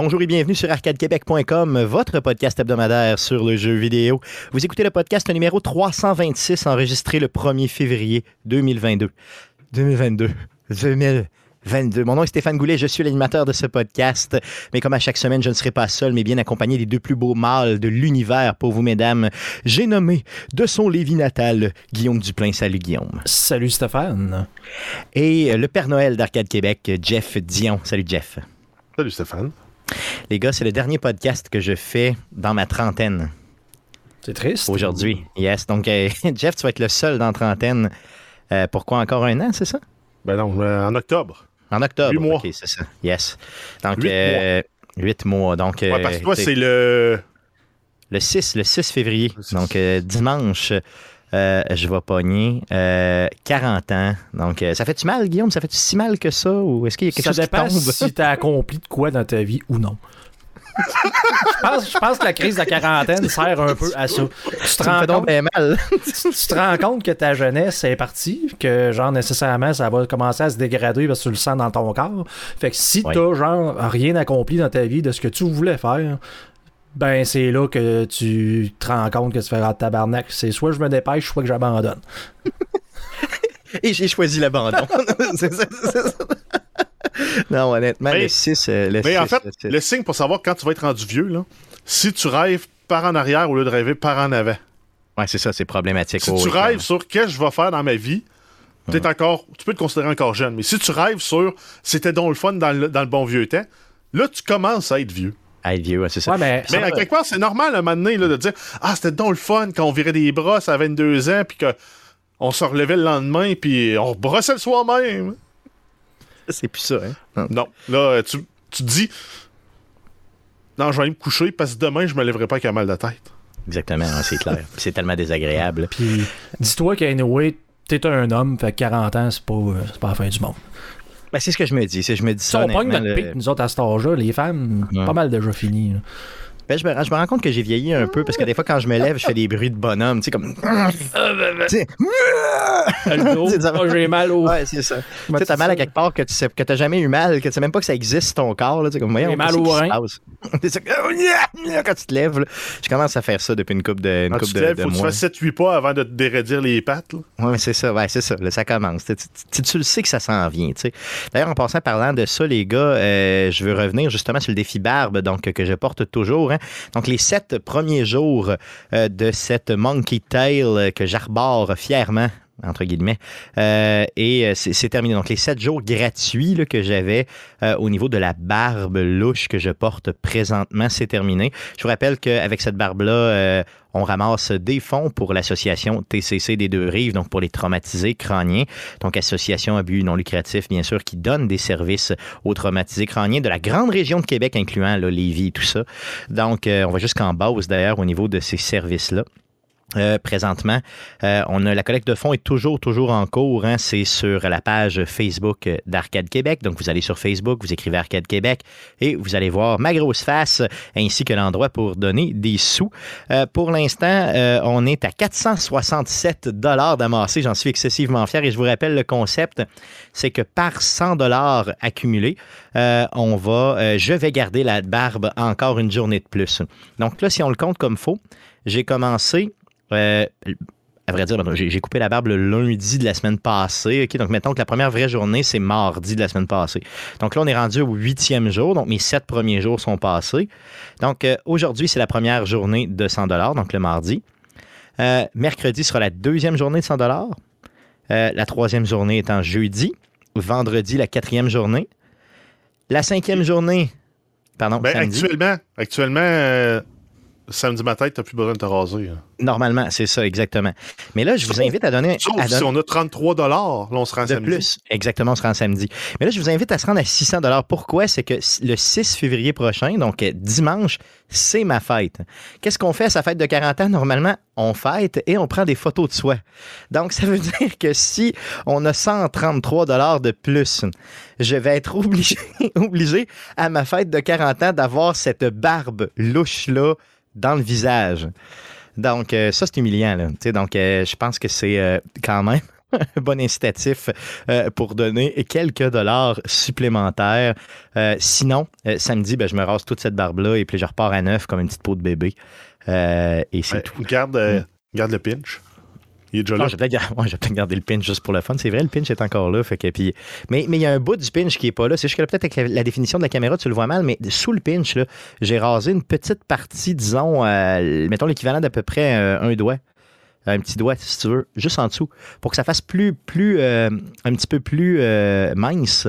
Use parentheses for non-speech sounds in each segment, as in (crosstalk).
Bonjour et bienvenue sur arcadequebec.com, votre podcast hebdomadaire sur le jeu vidéo. Vous écoutez le podcast numéro 326 enregistré le 1er février 2022. 2022. 2022. Mon nom est Stéphane Goulet, je suis l'animateur de ce podcast. Mais comme à chaque semaine, je ne serai pas seul, mais bien accompagné des deux plus beaux mâles de l'univers pour vous, mesdames. J'ai nommé de son Lévis natal, Guillaume Duplain. Salut, Guillaume. Salut, Stéphane. Et le Père Noël d'Arcade Québec, Jeff Dion. Salut, Jeff. Salut, Stéphane. Les gars, c'est le dernier podcast que je fais dans ma trentaine. C'est triste. Aujourd'hui, yes. Donc, euh, (laughs) Jeff, tu vas être le seul dans la trentaine. Euh, pourquoi encore un an, c'est ça? Ben non, euh, en octobre. En octobre. Huit mois. OK, c'est ça. Yes. Donc, Huit euh, huit mois. Donc, Ouais, parce que toi, c'est le. le 6, le 6 février. Le 6. Donc, dimanche, euh, je vais pogner euh, 40 ans. Donc, euh, ça fait-tu mal, Guillaume? Ça fait-tu si mal que ça? Ou est-ce qu'il y a quelque Ça chose dépend qui tombe? si t'as accompli de quoi dans ta vie ou non. (laughs) je, pense, je pense que la crise de la quarantaine sert un peu à ça. Tu te rends compte, bien mal. tu te rends compte que ta jeunesse est partie, que genre nécessairement ça va commencer à se dégrader parce que tu le sens dans ton corps. Fait que si Oui. t'as genre rien accompli dans ta vie de ce que tu voulais faire, ben c'est là que tu te rends compte que tu fais ah, tabarnak. C'est soit je me dépêche, soit que j'abandonne. (laughs) Et j'ai choisi l'abandon. (laughs) (laughs) c'est ça, c'est ça. Non, honnêtement, Mais- le 6... euh, le Mais en 6, fait, le le signe pour savoir quand tu vas être rendu vieux, là, si tu rêves par en arrière au lieu de rêver par en avant. Ouais, c'est ça, c'est problématique. Si Oh, tu oui, rêves sur qu'est-ce que je vais faire dans ma vie, peut-être encore, tu peux te considérer encore jeune, mais si tu rêves sur c'était donc le fun dans le, dans le bon vieux temps, là, tu commences à être vieux. Être vieux, ouais, c'est ça. Ouais, mais Mais à quelque part, c'est normal un moment donné là, de dire Ah, c'était donc le fun quand on virait des brosses à 22 ans, puis qu'on se relevait le lendemain, puis on brossait le soir même. C'est plus ça, hein? Non. Là, tu, tu te dis Non, je vais aller me coucher parce que demain, je me lèverai pas avec un mal de tête. Exactement, c'est clair. C'est tellement désagréable. Puis dis-toi qu'anyway, t'es un homme, fait que 40 ans, c'est pas, euh, c'est pas la fin du monde. Ben, c'est ce que je me dis. Je me dis Si ça. on pogne honnêtement, notre le- pic, nous autres, à cet âge-là, les femmes, Ouais. pas mal déjà fini. là. Ben, je, me, je me rends compte que j'ai vieilli un peu parce que des fois, quand je me lève, je fais des bruits de bonhomme. Tu sais, comme. (laughs) Oh, (laughs) j'ai mal au... Ouais, c'est ça. Tu sais, t'as c'est mal à ça. quelque part que tu sais que t'as jamais eu mal, que tu sais même pas que ça existe ton corps. Là, tu sais, comme, voyons, J'ai mal au rein. (laughs) ça, quand tu te lèves, là. je commence à faire ça depuis une couple de, une Quand couple tu te de, lèves, de faut que tu fasses 7-8 pas avant de te dérédir les pattes. là. Oui, c'est ça, ouais, c'est ça. Là, ça commence. Tu, tu- tu- tu le sais que ça s'en vient. tu sais. D'ailleurs, en passant parlant de ça, les gars, euh, je veux revenir justement sur le défi barbe donc, que je porte toujours. hein. Donc, les sept premiers jours euh, de cette Monkey Tail euh, que j'arbore fièrement entre guillemets. Euh, et euh, c'est terminé. Donc, les sept jours gratuits que j'avais euh, au niveau de la barbe louche que je porte présentement, c'est terminé. Je vous rappelle qu'avec cette barbe-là, on ramasse des fonds pour l'association TCC des deux rives, donc pour les traumatisés crâniens. Donc, association à but non lucratif, bien sûr, qui donne des services aux traumatisés crâniens de la grande région de Québec, incluant là, Lévis et tout ça. Donc, on va jusqu'en base, d'ailleurs, au niveau de ces services-là. Euh, présentement, euh, on a la collecte de fonds est toujours toujours en cours. hein. c'est sur la page Facebook d'Arcade Québec. Donc vous allez sur Facebook, vous écrivez Arcade Québec et vous allez voir ma grosse face ainsi que l'endroit pour donner des sous. Euh, pour l'instant, euh, on est à 467 dollars d'amassé. J'en suis excessivement fier et je vous rappelle le concept, c'est que par 100 dollars accumulés, euh, on va, euh, je vais garder la barbe encore une journée de plus. Donc là, si on le compte comme faux, j'ai commencé euh, à vrai dire, j'ai coupé la barbe le lundi de la semaine passée. Donc, mettons que la première vraie journée, c'est mardi de la semaine passée. Donc là, on est rendu au huitième jour. Donc, mes sept premiers jours sont passés. Donc, euh, aujourd'hui, c'est la première journée de 100 donc le mardi. Euh, mercredi sera la deuxième journée de 100 Euh, La troisième journée étant jeudi. Vendredi, la quatrième journée. La cinquième journée, pardon, Ben, samedi. actuellement, actuellement samedi matin, t'as plus besoin de te raser. hein. Normalement, c'est ça, exactement. Mais là, je vous invite à donner... Sauf à si on a 33 là, on se rend de samedi. plus. Exactement, on se rend samedi. Mais là, je vous invite à se rendre à 600 Pourquoi? C'est que le 6 février prochain, donc euh, dimanche, c'est ma fête. Qu'est-ce qu'on fait à sa fête de 40 ans? Normalement, on fête et on prend des photos de soi. Donc, ça veut (laughs) dire que si on a 133 de plus, je vais être obligé, (laughs) obligé à ma fête de 40 ans d'avoir cette barbe louche-là dans le visage. Donc, euh, ça, c'est humiliant. Là. Donc, euh, je pense que c'est euh, quand même (laughs) un bon incitatif pour donner quelques dollars supplémentaires. Sinon, samedi, ben, je me rase toute cette barbe-là et puis je repars à neuf comme une petite peau de bébé. et c'est Ouais, tout. Garde, euh, garde le pinch. Il est déjà là. Non, je vais peut-être gar- (laughs) ouais, je vais peut-être garder le pinch juste pour le fun. C'est vrai, le pinch est encore là. Fait que, puis, mais mais il y a un bout du pinch qui est pas là. C'est juste que là, peut-être avec la, la définition de la caméra, tu le vois mal, mais sous le pinch, là, j'ai rasé une petite partie, disons, euh, mettons l'équivalent d'à peu près euh, un doigt. Un petit doigt, si tu veux, juste en dessous, pour que ça fasse plus, plus euh, un petit peu plus euh, mince,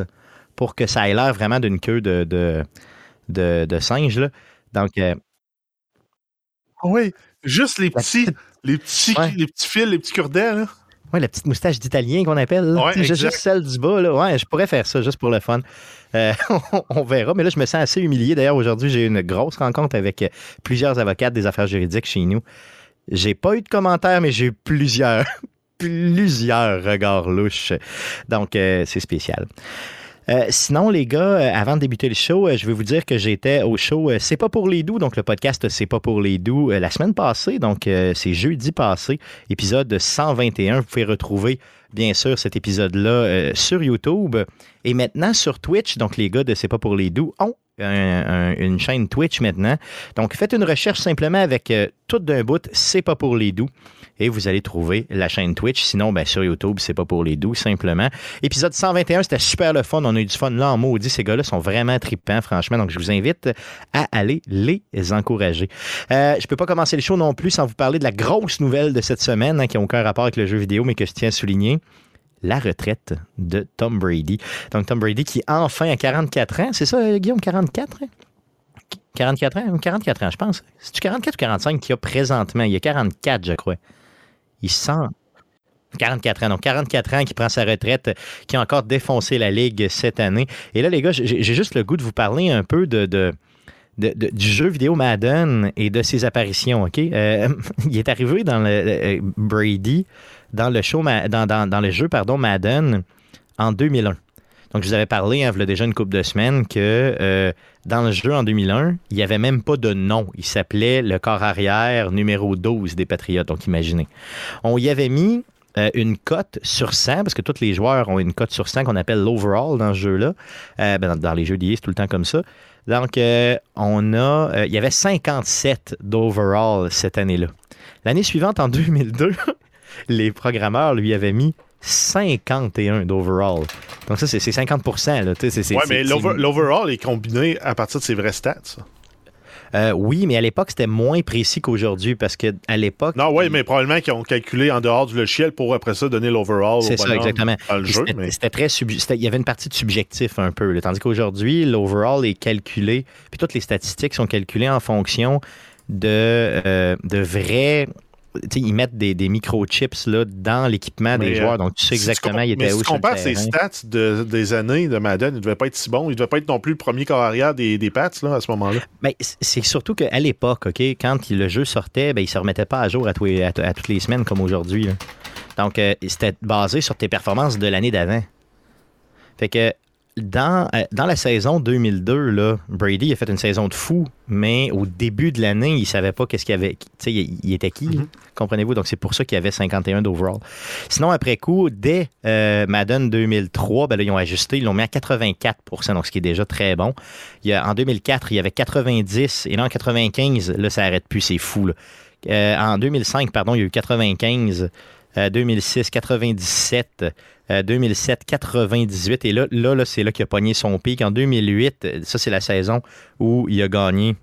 pour que ça ait l'air vraiment d'une queue de, de, de, de singe. Là. Donc, euh, Ah oui, juste les petits, petite- les petits, Ouais. les petits fils, les petits cure-dents, là. Ouais, la petite moustache d'italien qu'on appelle. Ouais, juste- celle du bas. Là. Ouais, je pourrais faire ça juste pour le fun. Euh, (laughs) on, on verra. Mais là, je me sens assez humilié. D'ailleurs, aujourd'hui, j'ai eu une grosse rencontre avec euh, plusieurs avocates des affaires juridiques chez nous. J'ai pas eu de commentaires, mais j'ai eu plusieurs, (laughs) plusieurs regards louches. Donc, euh, c'est spécial. Euh, sinon, les gars, euh, avant de débuter le show, euh, je vais vous dire que j'étais au show C'est pas pour les doux, donc le podcast C'est pas pour les doux, la semaine passée, donc c'est jeudi passé, épisode 121. Vous pouvez retrouver, bien sûr, cet épisode-là sur YouTube et maintenant sur Twitch. Donc, les gars de C'est pas pour les doux ont un- un- une chaîne Twitch maintenant. Donc, faites une recherche simplement avec euh, tout d'un bout C'est pas pour les doux et vous allez trouver la chaîne Twitch. Sinon, ben, sur YouTube, c'est pas pour les doux, simplement. Épisode 121, c'était super le fun. On a eu du fun là en maudit. Ces gars-là sont vraiment trippants, franchement. Donc, je vous invite à aller les encourager. Euh, je peux pas commencer le show non plus sans vous parler de la grosse nouvelle de cette semaine, hein, qui n'a aucun rapport avec le jeu vidéo, mais que je tiens à souligner. La retraite de Tom Brady. Donc, Tom Brady qui, enfin, à 44 ans, c'est ça, euh, Guillaume, 44 ans? 44 ans? 44 ans, je pense. C'est-tu 44 ou 45 qu'il y a présentement? Il y a 44, je crois. Il sent. 44 ans, donc 44 ans qui prend sa retraite, qui a encore défoncé la Ligue cette année. Et là, les gars, j'ai j'ai juste le goût de vous parler un peu de, de- du jeu vidéo Madden et de ses apparitions, OK? Euh, (laughs) il est arrivé dans le euh, Brady, dans le show, dans, le jeu, pardon, Madden, en 2001. Donc, je vous avais parlé, hein, il y a déjà une couple de semaines, que euh, dans le jeu en 2001, il n'y avait même pas de nom. Il s'appelait le corps arrière numéro 12 des Patriotes. Donc, imaginez. On y avait mis une cote sur 100, parce que tous les joueurs ont une cote sur 100 qu'on appelle l'overall dans ce jeu-là. Ben, dans, dans les jeux d'IA, c'est tout le temps comme ça. Donc, euh, on a, euh, il y avait 57 d'overall cette année-là. L'année suivante, en (laughs) 2002, les programmeurs lui avaient mis 51 d'overall. Donc ça, c'est c'est 50 là. tu sais, c'est- c'est- Ouais, c'est- mais l'overall est combiné à partir de ses vrais stats. Euh, oui, mais à l'époque, c'était moins précis qu'aujourd'hui parce qu'à l'époque... Non, il- mais probablement qu'ils ont calculé en dehors du logiciel pour après ça donner l'overall. C'est ça, exactement. C'était- mais. Très sub- Il y avait une partie de subjectif un peu. là. tandis qu'aujourd'hui, l'overall est calculé, puis toutes les statistiques sont calculées en fonction de, euh, de vrais. Tu ils mettent des, des microchips là, dans l'équipement des Mais, joueurs, euh, donc tu sais Si tu exactement com- il était mais où si tu compares ses stats de- des années de Madden, il ne devait pas être si bon. Il ne devait pas être non plus le premier corps arrière des, des Pats là, à ce moment-là. C- c'est surtout qu'à l'époque, OK, quand le jeu sortait, ben, il ne se remettait pas à jour à, tous les- à à toutes les semaines comme aujourd'hui. Donc, euh, c'était basé sur tes performances de l'année d'avant. Fait que dans, euh, dans la saison 2002, là, Brady a fait une saison de fou, mais au début de l'année, il savait pas qu'est-ce qu'il y avait. Tu sais, il, il était qui, là? comprenez-vous? Donc, c'est pour ça qu'il y avait 51 d'overall. Sinon, après coup, dès euh, Madden 2003, ben là, ils ont ajusté, ils l'ont mis à 84% donc ce qui est déjà très bon. Il y a, en 2004, il y avait 90, et là, en 95, là, ça arrête plus, c'est fou. là. Euh, en 2005, pardon, il y a eu 95, euh, 2006, 97, euh, 2007, 98, et là, là, c'est là qu'il a pogné son pic. En 2008, euh, ça, c'est la saison où il a gagné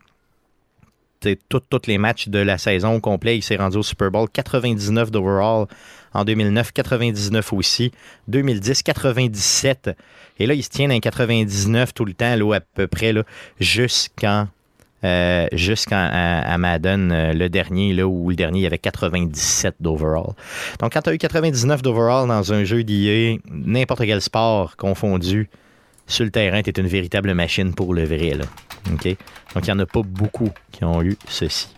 tous les matchs de la saison au complet. Il s'est rendu au Super Bowl. 99 d'overall. En 2009, 99 aussi. 2010, 97. Et là, il se tient les 99 tout le temps, là, à peu près, jusqu'en euh, jusqu'à Madden, euh, le dernier, là, où le dernier, il avait 97 d'overall. Donc, quand tu as eu 99 d'overall dans un jeu d'IA, n'importe quel sport confondu, sur le terrain, tu es une véritable machine pour le vrai. Là. Donc, il n'y en a pas beaucoup qui ont eu ceci.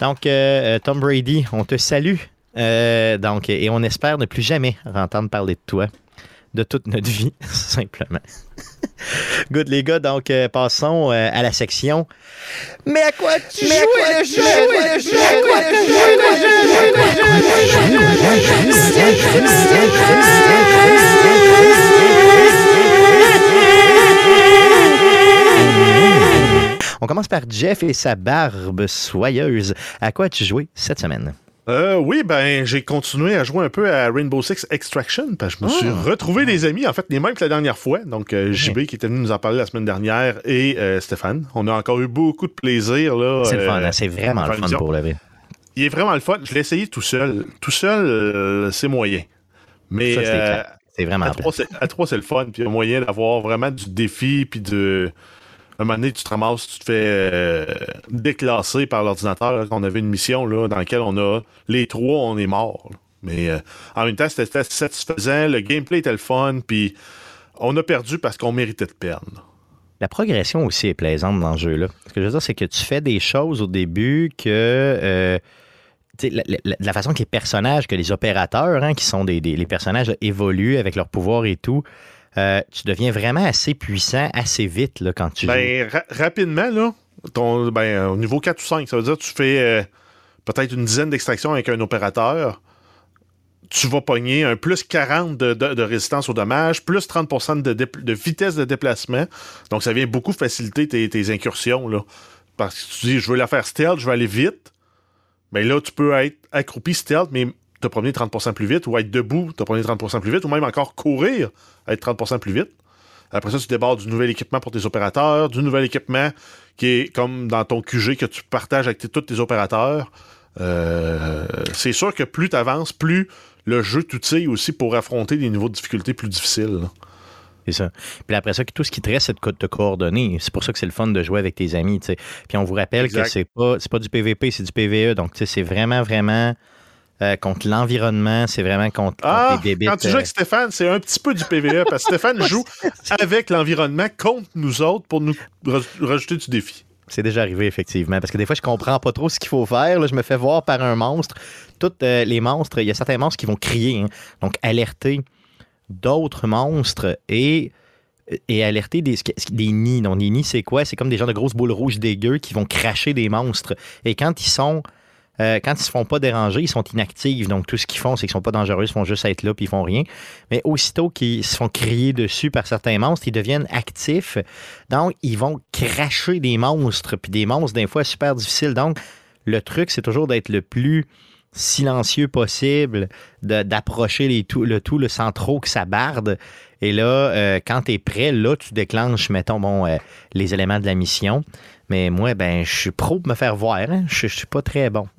Donc, euh, Tom Brady, on te salue. Donc, et on espère ne plus jamais entendre parler de toi de toute notre vie, (laughs) simplement. (laughs) Good, les gars, donc euh, passons euh, à la section. Mais à quoi tu joues le jeu? le jeu? On commence par Jeff et sa barbe soyeuse. À quoi as-tu joué cette semaine? Euh, oui, ben j'ai continué à jouer un peu à Rainbow Six Extraction parce que je me suis retrouvé des amis, en fait, les mêmes que la dernière fois. Donc, euh, JB qui était venu nous en parler la semaine dernière et euh, Stéphane. On a encore eu beaucoup de plaisir. là. C'est le fun, hein, c'est vraiment le fun pour vrai. Il est vraiment le fun. Je l'ai essayé tout seul. Tout seul, c'est moyen. Mais Ça, c'est clair. C'est vraiment à trois, c'est le fun. Puis il y a moyen d'avoir vraiment du défi. Puis de. Un moment donné, tu te ramasses, tu te fais euh, déclasser par l'ordinateur. On avait une mission là, dans laquelle on a. Les trois, on est morts. là. Mais euh, en même temps, c'était satisfaisant. Le gameplay était le fun. Puis on a perdu parce qu'on méritait de perdre. La progression aussi est plaisante dans ce jeu-là. Ce que je veux dire, c'est que tu fais des choses au début que. euh, la, façon que les personnages, que les opérateurs, hein, qui sont des, des- les personnages évoluent avec leurs pouvoirs et tout, euh, tu deviens vraiment assez puissant assez vite là, quand tu. Ben, ra- rapidement, là, ton, ben, au niveau 4 ou 5, ça veut dire que tu fais euh, peut-être une dizaine d'extractions avec un opérateur. Tu vas pogner un plus 40 de, de- de résistance au dommage, plus 30 de, de vitesse de déplacement. Donc, ça vient beaucoup faciliter tes, tes incursions. Là. Parce que tu dis, je veux la faire stealth, je veux aller vite. Mais là, tu peux être accroupi stealth, mais te promener 30% plus vite, ou être debout, te promener 30% plus vite, ou même encore courir, être 30% plus vite. Après ça, tu débarres du nouvel équipement pour tes opérateurs, du nouvel équipement qui est comme dans ton QG que tu partages avec tous tes opérateurs. Euh, c'est sûr que plus tu avances, plus le jeu t'outille aussi pour affronter des niveaux de difficulté plus difficiles. là. C'est ça. Puis après ça, tout ce qui te reste, c'est de te coordonner. C'est pour ça que c'est le fun de jouer avec tes amis. Puis on vous rappelle Exact. que c'est pas, c'est pas du PVP, c'est du PVE. Donc, c'est vraiment, vraiment euh, contre l'environnement. C'est vraiment contre, contre Ah, les débites. quand tu joues euh, avec Stéphane, c'est un petit peu du PVE parce que Stéphane (laughs) joue avec l'environnement contre nous autres pour nous raj- rajouter du défi. C'est déjà arrivé, effectivement. Parce que des fois, je comprends pas trop ce qu'il faut faire. là. Je me fais voir par un monstre. Toutes euh, les monstres, il y a certains monstres qui vont crier. hein. Donc, alerter d'autres monstres et, et alerter des, des nids. Donc, des nids, c'est quoi? C'est comme des gens de grosses boules rouges dégueux qui vont cracher des monstres. Et quand ils sont. Euh, quand ils se font pas déranger, ils sont inactifs. Donc, tout ce qu'ils font, c'est qu'ils sont pas dangereux, ils font juste être là puis ils font rien. Mais aussitôt qu'ils se font crier dessus par certains monstres, ils deviennent actifs. Donc, ils vont cracher des monstres, puis des monstres, des fois, super difficiles. Donc, le truc, c'est toujours d'être le plus silencieux possible, d'approcher le tout le sans trop que ça barde. Et là, euh, quand tu es prêt, là, tu déclenches, mettons, bon, euh, les éléments de la mission. Mais moi, ben, je suis pro pour me faire voir. hein. Je je suis pas très bon. (laughs)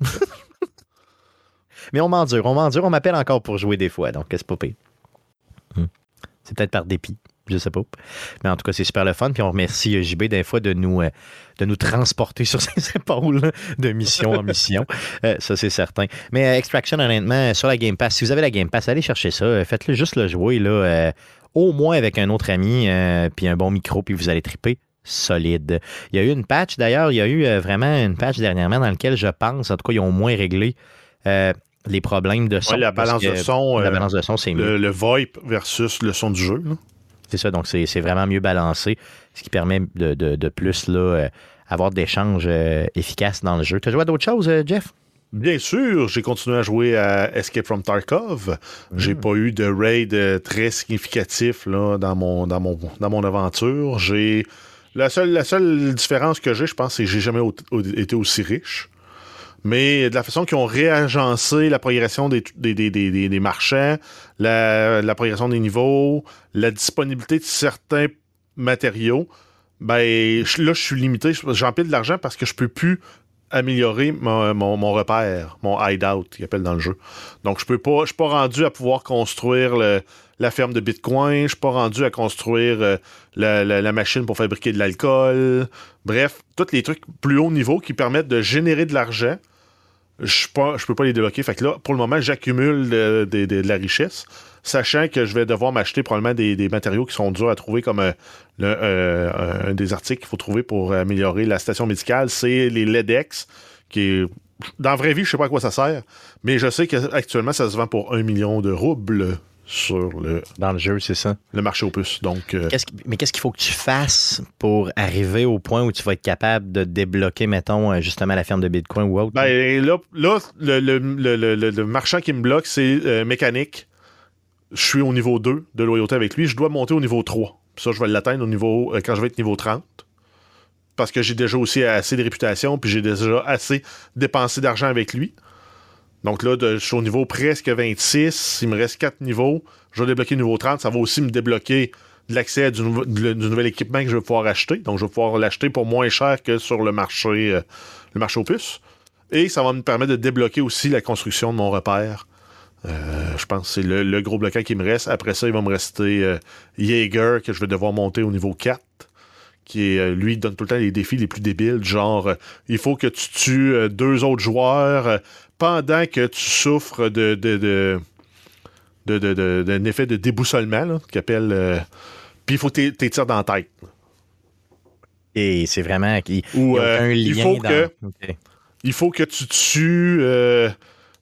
Mais on m'endure, on m'endure, on m'appelle encore pour jouer des fois, donc c'est pas pire. Hmm. C'est peut-être par dépit, je sais pas. Mais en tout cas, c'est super le fun. Puis on remercie euh, JB des fois de nous, euh, de nous transporter (laughs) sur ses épaules de mission en mission. Euh, ça, c'est certain. Mais Extraction, honnêtement, sur la Game Pass, si vous avez la Game Pass, allez chercher ça. Faites-le juste le jouer, là, au moins avec un autre ami, puis un bon micro, puis vous allez triper solide. Il y a eu une patch, d'ailleurs, il y a eu euh, vraiment une patch dernièrement dans laquelle je pense, en tout cas, ils ont au moins réglé euh, les problèmes de son. Ouais, la balance de son, La euh, balance de son, c'est mieux. Le, le VoIP versus le son du jeu. là. C'est ça, donc c'est vraiment mieux balancé, ce qui permet de, de- de plus là, euh, avoir d'échanges euh, efficaces dans le jeu. Tu as joué à d'autres choses, euh, Jeff? Bien sûr, j'ai continué à jouer à Escape from Tarkov. J'ai pas eu de raid euh, très significatif là, dans, mon, dans, mon, dans mon aventure. J'ai la seule, la seule différence que j'ai, je pense, c'est que j'ai jamais été aussi riche. Mais de la façon qu'ils ont réagencé la progression des, des, des, des, des- marchands, la, la progression des niveaux, la disponibilité de certains matériaux, ben là, je suis limité. J'empile de l'argent parce que je peux plus améliorer mon, mon, mon repère, mon hideout, qu'ils appellent dans le jeu. Donc, je peux pas, je suis pas rendu à pouvoir construire le- la ferme de Bitcoin, je suis pas rendu à construire euh, la, machine pour fabriquer de l'alcool. Bref, tous les trucs plus haut niveau qui permettent de générer de l'argent, je ne peux pas les débloquer. Pour le moment, j'accumule de, la richesse, sachant que je vais devoir m'acheter probablement des, matériaux qui sont durs à trouver, comme euh, euh, un des articles qu'il faut trouver pour améliorer la station médicale, c'est les LEDX, qui. Dans la vraie vie, je sais pas à quoi ça sert, mais je sais qu'actuellement, ça se vend pour un million de roubles. Sur le, Dans le jeu, c'est ça? le marché aux puces. Donc, euh, mais qu'est-ce qu'il faut que tu fasses pour arriver au point où tu vas être capable de débloquer, mettons, euh, justement la ferme de Bitcoin ou autre? ben, là, là le, le- le- le- le- le marchand qui me bloque, c'est euh, mécanique. Je suis au niveau 2 de loyauté avec lui. Je dois monter au niveau 3. Ça, je vais l'atteindre au niveau euh, quand je vais être niveau 30. Parce que j'ai déjà aussi assez de réputation, puis j'ai déjà assez dépensé d'argent avec lui. Donc là, je suis au niveau presque 26. Il me reste 4 niveaux. Je vais débloquer le niveau 30. Ça va aussi me débloquer de l'accès à du, du- nouvel équipement que je vais pouvoir acheter. Donc, je vais pouvoir l'acheter pour moins cher que sur le marché, euh, le marché aux puces. Et ça va me permettre de débloquer aussi la construction de mon repère. Euh, je pense que c'est le, gros bloquant qui me reste. Après ça, il va me rester euh, Jaeger, que je vais devoir monter au niveau 4. Qui est, euh, lui, donne tout le temps les défis les plus débiles, genre il faut que tu tues deux autres joueurs pendant que tu souffres de, de, de, de- de- de- d'un effet de déboussolement, là, qu'il appelle. euh, puis il faut que tu tires dans la tête. Et c'est vraiment Ou euh, aucun il faut dans- que il faut que tu tues euh,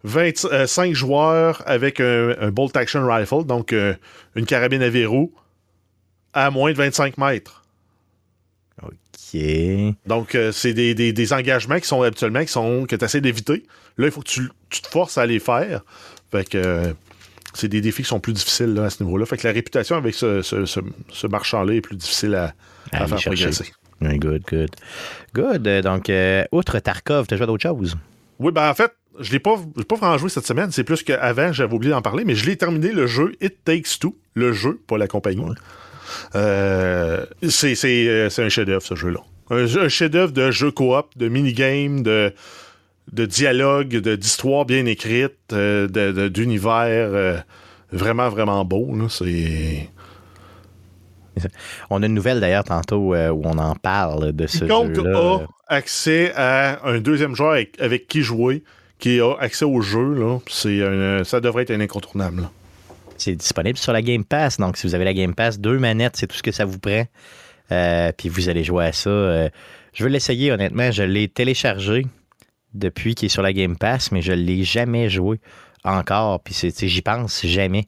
25 joueurs avec un, un bolt action rifle, donc euh, une carabine à verrou, à moins de 25 mètres. OK. Donc, euh, c'est des, des- des engagements qui sont habituellement qui sont, que tu essaies d'éviter. Là, il faut que tu, tu te forces à les faire. Fait que euh, c'est des défis qui sont plus difficiles là, à ce niveau-là. Fait que la réputation avec ce, ce- ce- ce marchand-là est plus difficile à, à faire progresser. Good, good. Good. euh, Donc, euh, outre Tarkov, tu as joué à d'autres choses? Oui, ben en fait, je l'ai pas, pas vraiment joué cette semaine. C'est plus qu'avant, j'avais oublié d'en parler, mais je l'ai terminé le jeu It Takes Two. Le jeu, pas la compagnie. Euh, c'est, c'est, euh, c'est un chef-d'œuvre, ce jeu-là. Un, jeu- un chef-d'œuvre de jeu coop, de minigame, de, de dialogue, de, d'histoire bien écrite, euh, de, de- d'univers vraiment, vraiment beau. là. C'est. On a une nouvelle d'ailleurs tantôt euh, où on en parle de ce Quiconque jeu-là. a accès à un deuxième joueur avec, avec qui jouer, qui a accès au jeu, là, c'est un- ça devrait être un incontournable. là. C'est disponible sur la Game Pass. Donc, si vous avez la Game Pass, deux manettes, c'est tout ce que ça vous prend. Euh, puis vous allez jouer à ça. Euh, je veux l'essayer, honnêtement. Je l'ai téléchargé depuis qu'il est sur la Game Pass, mais je ne l'ai jamais joué encore. Puis j'y pense jamais.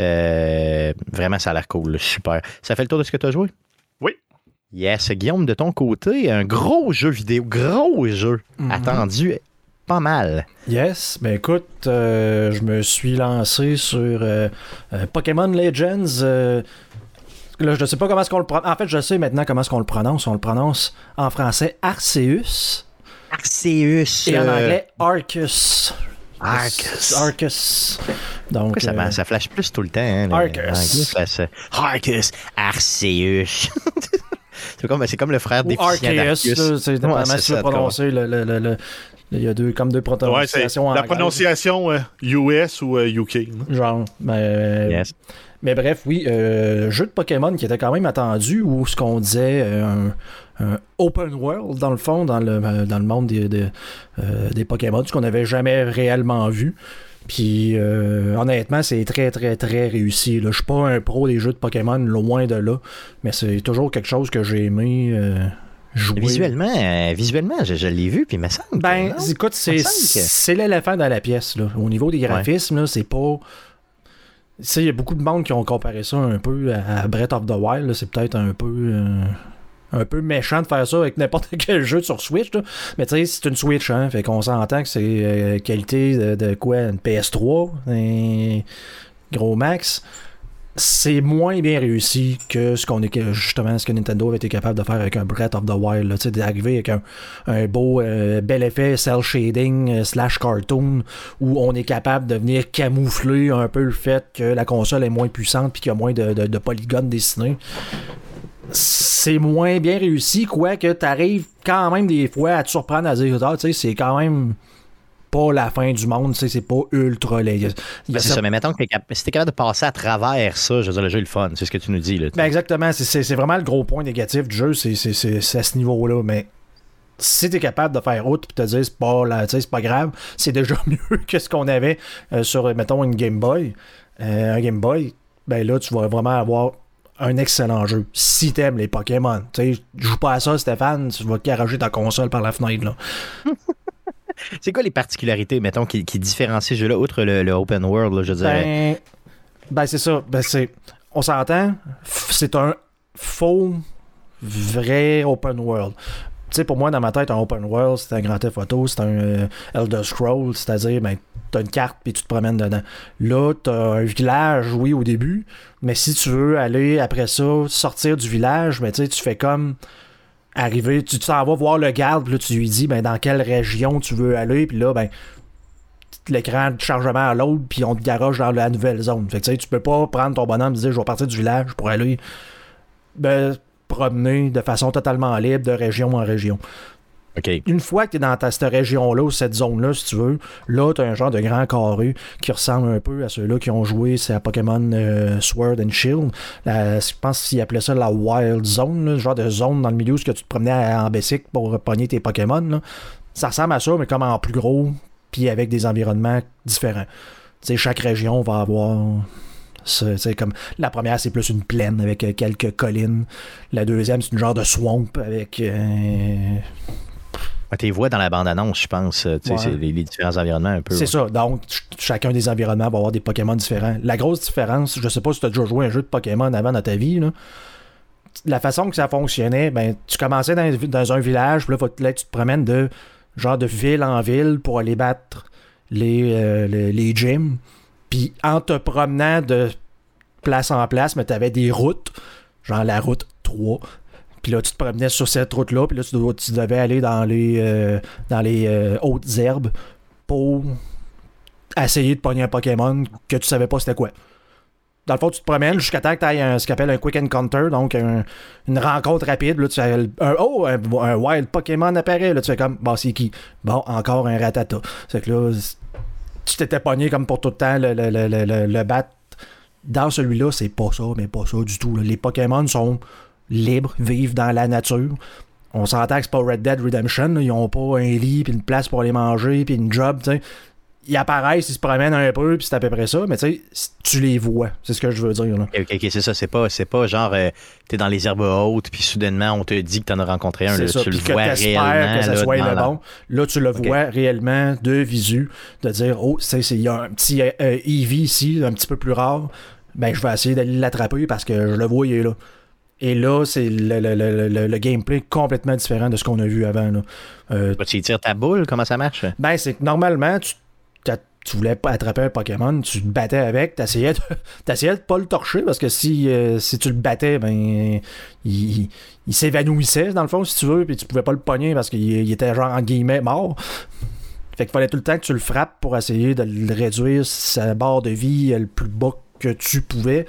Euh, vraiment, ça a l'air cool. là. Super. Ça fait le tour de ce que tu as joué? Oui. Yes. Guillaume, de ton côté, un gros jeu vidéo, gros jeu, Mhm. attendu pas mal. Yes, ben écoute, euh, je me suis lancé sur euh, euh, Pokémon Legends. euh, là, je ne sais pas comment est-ce qu'on le prononce. En fait, je sais maintenant comment est-ce qu'on le prononce. On le prononce en français Arceus Arceus. et en euh, anglais Arcus. Arcus. Arcus. Donc, ça, euh, ça flash plus tout le temps? Hein, le- Arcus. l'anglais, ça se- Arcus. Arceus. (laughs) c'est comme, comme le frère déficient Arceus, c'est Ouais, si de prononcer le, le- le- le- Il y a deux, comme deux Ouais, prononciations la anglaises. prononciation euh, US ou euh, UK. là. Genre, ben, Yes. Mais bref, oui, euh, jeu de Pokémon qui était quand même attendu, où ce qu'on disait, euh, un, un open world, dans le fond, dans le, euh, dans le monde des, des, euh, des Pokémon, ce qu'on n'avait jamais réellement vu. Puis, euh, honnêtement, c'est très, très, très réussi. là. Je suis pas un pro des jeux de Pokémon, loin de là, mais c'est toujours quelque chose que j'ai aimé euh, jouer. Visuellement, euh, visuellement, je, je l'ai vu, puis il me semble. que Ben, non. écoute, c'est, c'est l'éléphant dans la pièce. Là. Au niveau des graphismes, c'est pas. Il y a beaucoup de monde qui ont comparé ça un peu à Breath of the Wild. C'est peut-être un peu. euh, un peu méchant de faire ça avec n'importe (laughs) quel jeu sur Switch. là. Mais tu sais, c'est une Switch, hein. Fait qu'on s'entend que c'est euh, qualité de, de quoi? Une PS3, un gros max. C'est moins bien réussi que ce qu'on est justement ce que Nintendo avait été capable de faire avec un Breath of the Wild. Tu sais, d'arriver avec un, beau, euh, bel effet cel shading euh, slash cartoon où on est capable de venir camoufler un peu le fait que la console est moins puissante puis qu'il y a moins de, de- polygones dessinés. C'est moins bien réussi, quoique t'arrives quand même des fois à te surprendre à dire ah, tu sais, c'est quand même pas la fin du monde, c'est pas ultra laid. Ben, c'est ça, mais mettons que si t'es capable de passer à travers ça, je veux dire, le jeu est le fun, c'est ce que tu nous dis. Là, Ben exactement, c'est- c'est c'est vraiment le gros point négatif du jeu, c'est c'est- c'est- c'est à ce niveau-là, mais si t'es capable de faire autre puis te dire c'est pas là, pas grave, c'est déjà (laughs) mieux que ce qu'on avait euh, sur mettons une Game Boy, Euh, un Game Boy, ben là tu vas vraiment avoir un excellent jeu. Si t'aimes les Pokémon, tu sais, joue pas à ça Stéphane, tu vas garager ta console par la fenêtre là. (laughs) C'est quoi les particularités, mettons, qui, différencient ce jeu-là, outre le, open world, là, je dire? Ben, Ben, c'est ça. Ben, c'est. On s'entend, c'est un faux, vrai open world. Tu sais, pour moi, dans ma tête, un open world, c'est un grand Theft Auto, c'est un euh, Elder Scroll, c'est-à-dire, ben, t'as une carte puis tu te promènes dedans. Là, t'as un village, oui, au début, mais si tu veux aller après ça, sortir du village, ben, tu sais, tu fais comme arriver, tu t'en vas voir le garde, puis là, tu lui dis, ben, dans quelle région tu veux aller, puis là, ben, l'écran de chargement à l'autre, puis on te garoche dans la nouvelle zone. Fait que tu sais, peux pas prendre ton bonhomme et dire, je vais partir du village pour aller ben, promener de façon totalement libre de région en région. Une fois que tu es dans ta, cette région-là, ou cette zone-là, si tu veux, là, tu as un genre de grand carré qui ressemble un peu à ceux-là qui ont joué à Pokémon euh, Sword and Shield. je pense qu'ils appelaient ça la Wild Zone, le genre de zone dans le milieu où tu te promenais en Bessic pour pogner tes Pokémon. Ça ressemble à ça, mais comme en plus gros, puis avec des environnements différents. sais, chaque région va avoir c'est comme la première, c'est plus une plaine avec euh, quelques collines. La deuxième, c'est une genre de swamp avec. Euh... tu vois dans la bande-annonce, je pense. Euh, c'est les, différents environnements un peu. C'est ça. Donc, chacun des environnements va avoir des Pokémon différents. La grosse différence, je sais pas si tu as déjà joué un jeu de Pokémon avant dans ta vie, là. La façon que ça fonctionnait, ben, tu commençais dans, un village, puis là, tu te promènes de genre de ville en ville pour aller battre les, euh, les, les gyms. Puis en te promenant de place en place, mais tu avais des routes, genre la route 3. Puis là, tu te promenais sur cette route-là, puis là, tu, devais aller dans les, euh, dans les euh, hautes herbes pour essayer de pogner un Pokémon que tu savais pas c'était quoi. Dans le fond, tu te promènes jusqu'à temps que tu ailles ce qu'on appelle un quick encounter, donc une rencontre rapide. Là, tu un, oh, un, wild Pokémon apparaît. Là, tu fais comme, bon, c'est qui? Bon, encore un ratata. C'est que là, tu t'étais pogné comme pour tout le temps le, le, le, le battre. Dans celui-là, c'est pas ça, mais pas ça du tout. Les Pokémon sont libres, vivent dans la nature. On s'entend que c'est pas Red Dead Redemption. Ils ont pas un lit, puis une place pour les manger, puis une job. sais ils apparaissent, ils se promènent un peu, puis c'est à peu près ça, mais tu sais, tu les vois. C'est ce que je veux dire. Là. Ok, ok, c'est ça. C'est pas, pas genre, euh, t'es dans les herbes hautes, puis soudainement, on te dit que t'en as rencontré un. Là, ça, tu le que vois réellement. que ça soit le bon. Là, tu le vois réellement de visu, de dire, oh, il y a un petit euh, Eevee ici, un petit peu plus rare. Ben, je vais essayer d'aller l'attraper parce que je le vois, il est là. Et là, c'est le, le, le, le, gameplay complètement différent de ce qu'on a vu avant. Là. Euh, tu tires ta boule, comment ça marche? Ben, c'est que normalement, tu tu voulais attraper un Pokémon, tu te battais avec, tu essayais de, (laughs) de pas le torcher parce que si, euh, si tu le battais, ben il, s'évanouissait dans le fond, si tu veux, puis tu pouvais pas le pogner parce qu'il était genre en guillemets mort. (laughs) Fait qu'il fallait tout le temps que tu le frappes pour essayer de le réduire sa barre de vie le plus bas que tu pouvais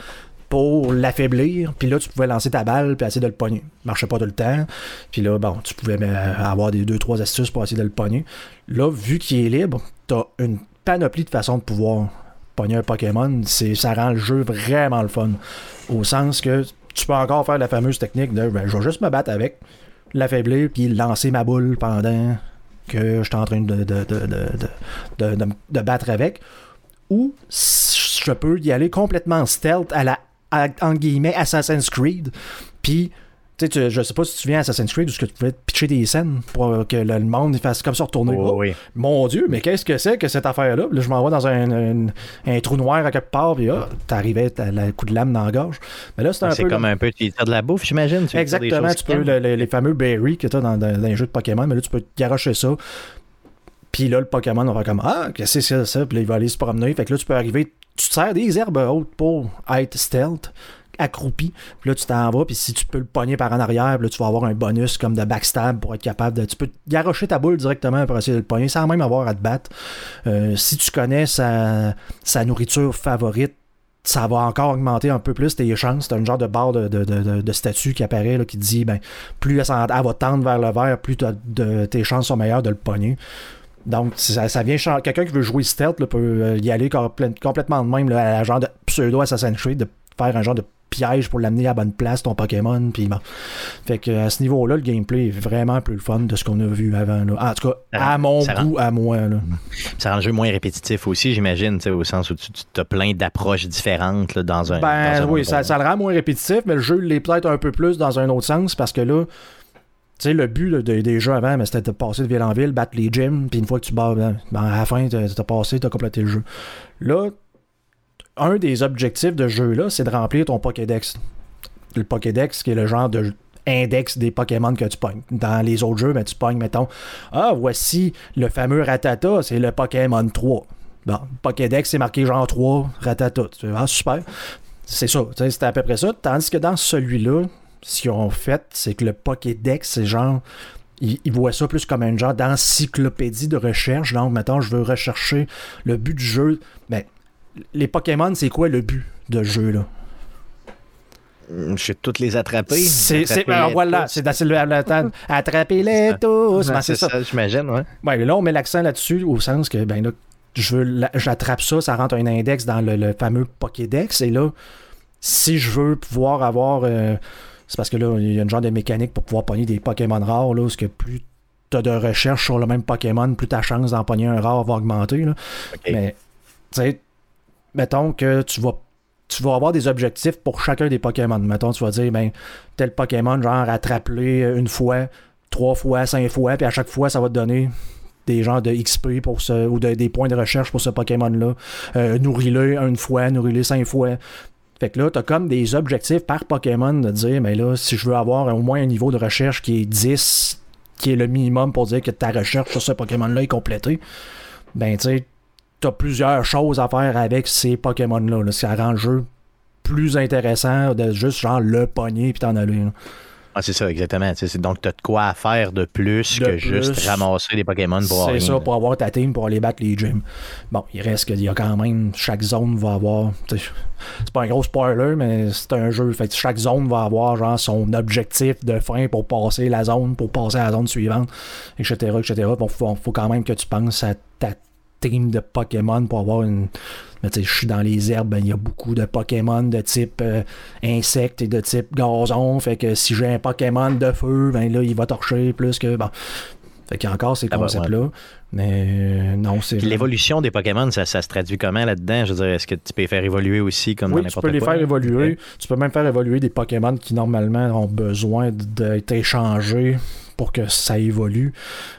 pour l'affaiblir. Puis là, tu pouvais lancer ta balle puis essayer de le pogner. Marchait pas tout le temps. Puis là, bon, tu pouvais euh, avoir des deux, trois astuces pour essayer de le pogner. Là, vu qu'il est libre, t'as une panoplie de façons de pouvoir pogner un Pokémon. C'est, ça rend le jeu vraiment le fun. Au sens que tu peux encore faire la fameuse technique de ben, je vais juste me battre avec, l'affaiblir, puis lancer ma boule pendant que je suis en train de, de, de, de, battre avec. Ou je peux y aller complètement stealth à la en guillemets Assassin's Creed. Puis tu sais, je sais pas si tu viens à Assassin's Creed où que tu pouvais pitcher des scènes pour que le monde fasse comme ça retourner. Oh, oui. Mon Dieu, mais qu'est-ce que c'est que cette affaire-là? Là, je m'envoie dans un, un, trou noir à quelque part, puis là, t'arrivais, t'as le coup de lame dans la gorge. Mais là, c'est un peu. C'est comme un peu, tu de la bouffe, j'imagine. Exactement, tu peux, les fameux berries que tu as dans, les jeux de Pokémon, mais là, tu peux garocher ça. Puis là, le Pokémon, on va comme Ah, qu'est-ce que c'est ça? Puis là, il va aller se promener. Fait que là, tu peux arriver, tu te sers des herbes hautes pour être stealth accroupi. Puis là, tu t'en vas, puis si tu peux le pogner par en arrière, là, tu vas avoir un bonus comme de backstab pour être capable de. Tu peux garocher ta boule directement pour essayer de le pogner sans même avoir à te battre. Euh, si tu connais sa, sa nourriture favorite, ça va encore augmenter un peu plus tes chances. C'est un genre de barre de, de, de, statut qui apparaît là, qui dit ben, plus elle, va tendre vers le vert, plus tes chances sont meilleures de le pogner. Donc, ça, ça vient Quelqu'un qui veut jouer stealth peut euh, y aller complètement de même, là, à genre de pseudo Assassin's Creed, de faire un genre de piège pour l'amener à la bonne place, ton Pokémon. Puis bon. Fait que à ce niveau-là, le gameplay est vraiment plus le fun de ce qu'on a vu avant. En tout cas, à mon goût, à moi. Là. Ça rend le jeu moins répétitif aussi, j'imagine, au sens où tu, as plein d'approches différentes dans un. Ben oui, ça, ça, le rend moins répétitif, mais le jeu l'est peut-être un peu plus dans un autre sens parce que là. Tu sais, le but des jeux avant, c'était de passer de ville en ville, battre les gyms, puis une fois que tu bats, ben, ben, à la fin, t'as passé, t'as complété le jeu. Là, un des objectifs de ce jeu-là, c'est de remplir ton Pokédex. Le Pokédex, qui est le genre de index des Pokémon que tu pognes. Dans les autres jeux, ben, tu pognes, mettons, ah, voici le fameux Ratata, c'est le Pokémon 3. Bon, Pokédex, c'est marqué genre 3, Ratata. Ah, super. C'est ça, c'était à peu près ça. Tandis que dans celui-là, ce qu'ils ont fait, c'est que le Pokédex, c'est genre. Ils, voient ça plus comme un genre d'encyclopédie de recherche. Donc, mettons, je veux rechercher le but du jeu. Mais ben, les Pokémon, c'est quoi le but de jeu, là? Je vais toutes les attraper. C'est, voilà, c'est d'assez le (laughs) Attrapez-les tous. Ben, c'est ça, j'imagine, ouais. Ouais, là, on met l'accent là-dessus au sens que, ben là, je veux j'attrape ça, ça rentre un index dans le, fameux Pokédex. Et là, si je veux pouvoir avoir. Euh, c'est parce que là, il y a une genre de mécanique pour pouvoir pogner des Pokémon rares, là, parce que plus tu as de recherche sur le même Pokémon, plus ta chance d'en pogner un rare va augmenter. Là. Mais, tu sais, mettons que tu vas tu vas avoir des objectifs pour chacun des Pokémon. Mettons, tu vas dire, ben, tel Pokémon, genre, attrape-les une fois, trois fois, cinq fois, puis à chaque fois, ça va te donner des genres de XP pour ce, ou des points de recherche pour ce Pokémon-là. Euh, nourris-le une fois, nourris-le cinq fois. Fait que là, tu as comme des objectifs par Pokémon de dire, mais là, si je veux avoir au moins un niveau de recherche qui est 10, qui est le minimum pour dire que ta recherche sur ce Pokémon-là est complétée, ben tu sais, tu as plusieurs choses à faire avec ces Pokémon-là. Là. Ça rend le jeu plus intéressant de juste genre le pogner puis t'en aller. Ah, c'est ça, exactement. donc, tu as de quoi faire de plus que juste ramasser des Pokémon pour C'est ça, pour avoir ta team, pour aller battre les gyms. Bon, il reste qu'il y a quand même. Chaque zone va avoir. C'est pas un gros spoiler, mais c'est un jeu. Fait chaque zone va avoir genre son objectif de fin pour passer la zone, pour passer à la zone suivante, etc. etc. Bon, faut, faut quand même que tu penses à ta team de Pokémon pour avoir une je suis dans les herbes, ben, il y a beaucoup de Pokémon de type euh, insecte et de type gazon. Fait que si j'ai un Pokémon de feu, ben là, il va torcher plus que. Bon. Fait qu'il y a encore ces ah, concepts-là. Mais euh, non, c'est. L'évolution des Pokémon, ça, se traduit comment là-dedans? Je veux dire, est-ce que tu peux les faire évoluer aussi comme oui, dans tu peux les faire évoluer. Tu peux même faire évoluer des Pokémon qui normalement ont besoin d'être échangés pour que ça évolue.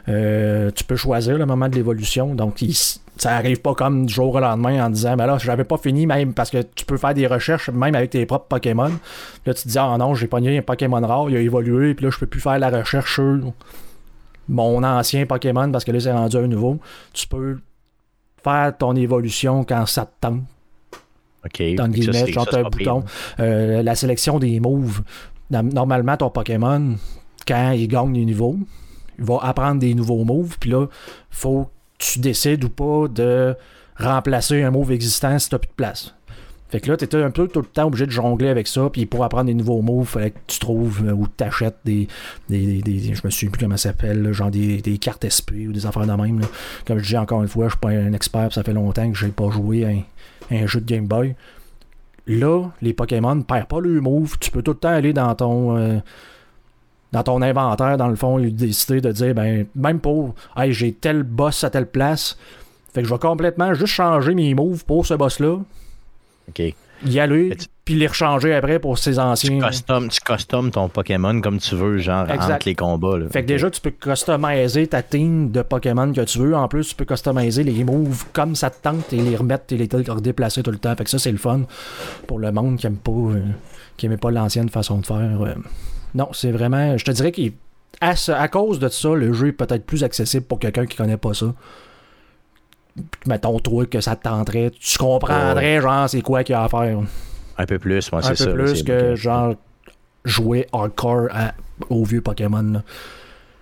Euh, tu peux choisir le moment de l'évolution. Donc, ça arrive pas comme du jour au lendemain en disant, mais là, j'avais pas fini, même parce que tu peux faire des recherches, même avec tes propres Pokémon. Là, tu te dis, ah non, j'ai pogné un Pokémon rare, il a évolué, puis là, je peux plus faire la recherche sur mon ancien Pokémon parce que là, c'est rendu un nouveau. Tu peux faire ton évolution quand ça te tente. OK. Dans le guillemets, genre un bouton. Euh, la sélection des moves. Normalement, ton Pokémon, quand il gagne des niveaux, il va apprendre des nouveaux moves, puis là, faut que tu décides ou pas de remplacer un move existant si tu n'as plus de place. Fait que là, tu étais un peu tout le temps obligé de jongler avec ça, puis pour apprendre des nouveaux moves, il fallait que tu trouves euh, ou tu achètes des, des, des, Je me souviens plus comment ça s'appelle, genre des, des, cartes SP ou des affaires de même. Comme je dis encore une fois, je suis pas un expert, ça fait longtemps que j'ai pas joué à un, jeu de Game Boy. Là, les Pokémon ne perdent pas le move. Tu peux tout le temps aller dans ton. Euh, dans ton inventaire, dans le fond, décider de dire, ben, même pour, hey, j'ai tel boss à telle place, fait que je vais complètement juste changer mes moves pour ce boss-là. OK. Y aller, puis les rechanger après pour ses anciens. Tu customes, ton Pokémon comme tu veux, genre entre les combats. Fait que déjà, tu peux customiser ta team de Pokémon que tu veux. En plus, tu peux customiser les moves comme ça te tente et les remettre et les redéplacer tout le temps. Fait que ça, c'est le fun pour le monde qui aime pas, euh, qui aimait pas l'ancienne façon de faire. Euh. Non, c'est vraiment. Je te dirais qu'à à cause de ça, le jeu est peut-être plus accessible pour quelqu'un qui connaît pas ça. Mettons, toi, que ça te tenterait. Tu comprendrais, genre, c'est quoi qu'il y a à faire. Un peu plus, moi, c'est ça. Un peu plus que, genre, jouer hardcore au vieux Pokémon.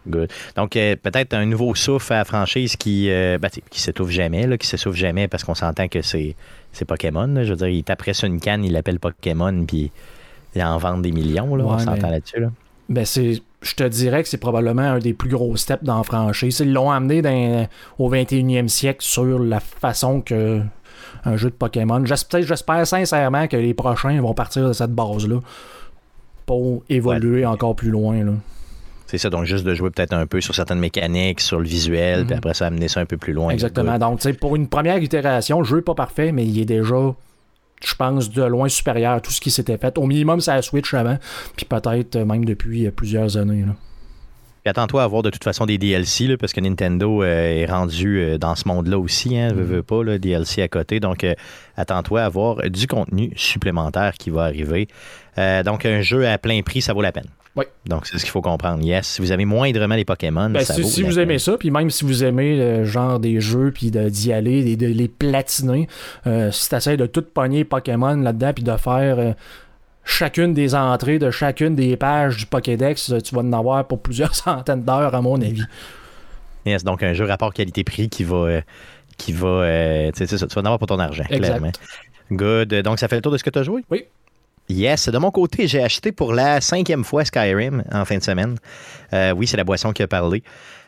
Good. Donc, euh, peut-être un nouveau souffle à la franchise qui euh, ben, qui s'étouffe jamais, là, qui s'essouffle jamais parce qu'on s'entend que c'est Pokémon. Je veux dire, il sur une canne, il l'appelle Pokémon, puis il en vend des millions, là, on s'entend là-dessus. Là. Ben c'est, je te dirais que c'est probablement un des plus gros steps dans la franchise. Ils l'ont amené dans, au 21e siècle sur la façon que un jeu de Pokémon. J'espère, j'espère sincèrement que les prochains vont partir de cette base-là pour évoluer encore plus loin. Là. C'est ça, donc juste de jouer peut-être un peu sur certaines mécaniques, sur le visuel, puis mhm. après ça amener ça un peu plus loin. Exactement. Donc, pour une première itération, le jeu n'est pas parfait, mais il est déjà je pense, de loin supérieur à tout ce qui s'était fait. Au minimum, ça a Switch avant, puis peut-être même depuis plusieurs années. attends-toi à avoir de toute façon des DLC, là, parce que Nintendo euh, est rendu euh, dans ce monde-là aussi. Hein, veut, veut pas, là, DLC à côté. Donc, euh, attends-toi à avoir du contenu supplémentaire qui va arriver. Euh, donc, un jeu à plein prix, ça vaut la peine. Oui. Donc, c'est ce qu'il faut comprendre. Yes, si vous aimez moindrement les Pokémon, Ben, ça si vaut si vous aimez ça, puis même si vous aimez le genre des jeux, puis de- d'y aller, et de les platiner, euh, si tu essaies de tout pogner Pokémon là-dedans, puis de faire euh, chacune des entrées de chacune des pages du Pokédex, euh, tu vas en avoir pour plusieurs (laughs) centaines d'heures, à mon avis. Yes, donc un jeu rapport qualité-prix qui va. euh, qui va euh, ça, tu vas en avoir pour ton argent, Exact. clairement. Good. Donc, ça fait le tour de ce que tu as joué? Oui. Yes. De mon côté, j'ai acheté pour la cinquième fois Skyrim en fin de semaine. Euh, oui, c'est la boisson qui a parlé.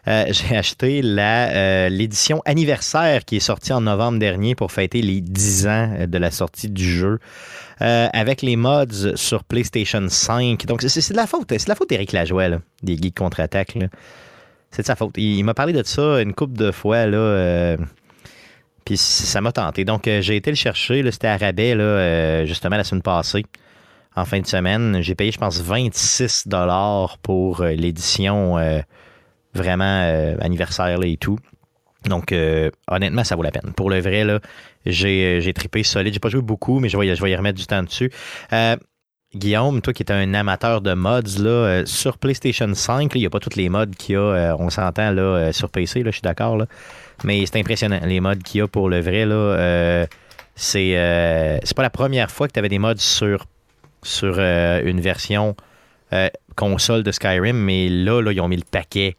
Euh, (laughs) j'ai acheté euh, l'édition anniversaire qui est sortie en novembre dernier pour fêter les 10 ans de la sortie du jeu. Avec les mods sur PlayStation 5. Donc, c'est, de la faute. C'est de la faute d'Éric Lajoie, des Geeks Contre-Attaque. C'est de sa faute. Il, m'a parlé de ça une couple de fois. Là, puis ça m'a tenté. Donc, j'ai été le chercher. C'était à rabais, là, justement, la semaine passée. En fin de semaine, j'ai payé, je pense, 26 pour euh, l'édition euh, vraiment euh, anniversaire et tout. Donc, honnêtement, ça vaut la peine. Pour le vrai, là, j'ai, j'ai trippé solide. J'ai pas joué beaucoup, mais je vais, je y remettre du temps dessus. Guillaume, toi qui es un amateur de mods, là, sur PlayStation 5, là, il n'y a pas tous les mods qu'il y a, on s'entend là, sur PC, je suis d'accord. Là, mais c'est impressionnant, les mods qu'il y a pour le vrai. Là, c'est, c'est pas la première fois que tu avais des mods sur, sur euh, une version euh, console de Skyrim, mais là, là, ils ont mis le paquet,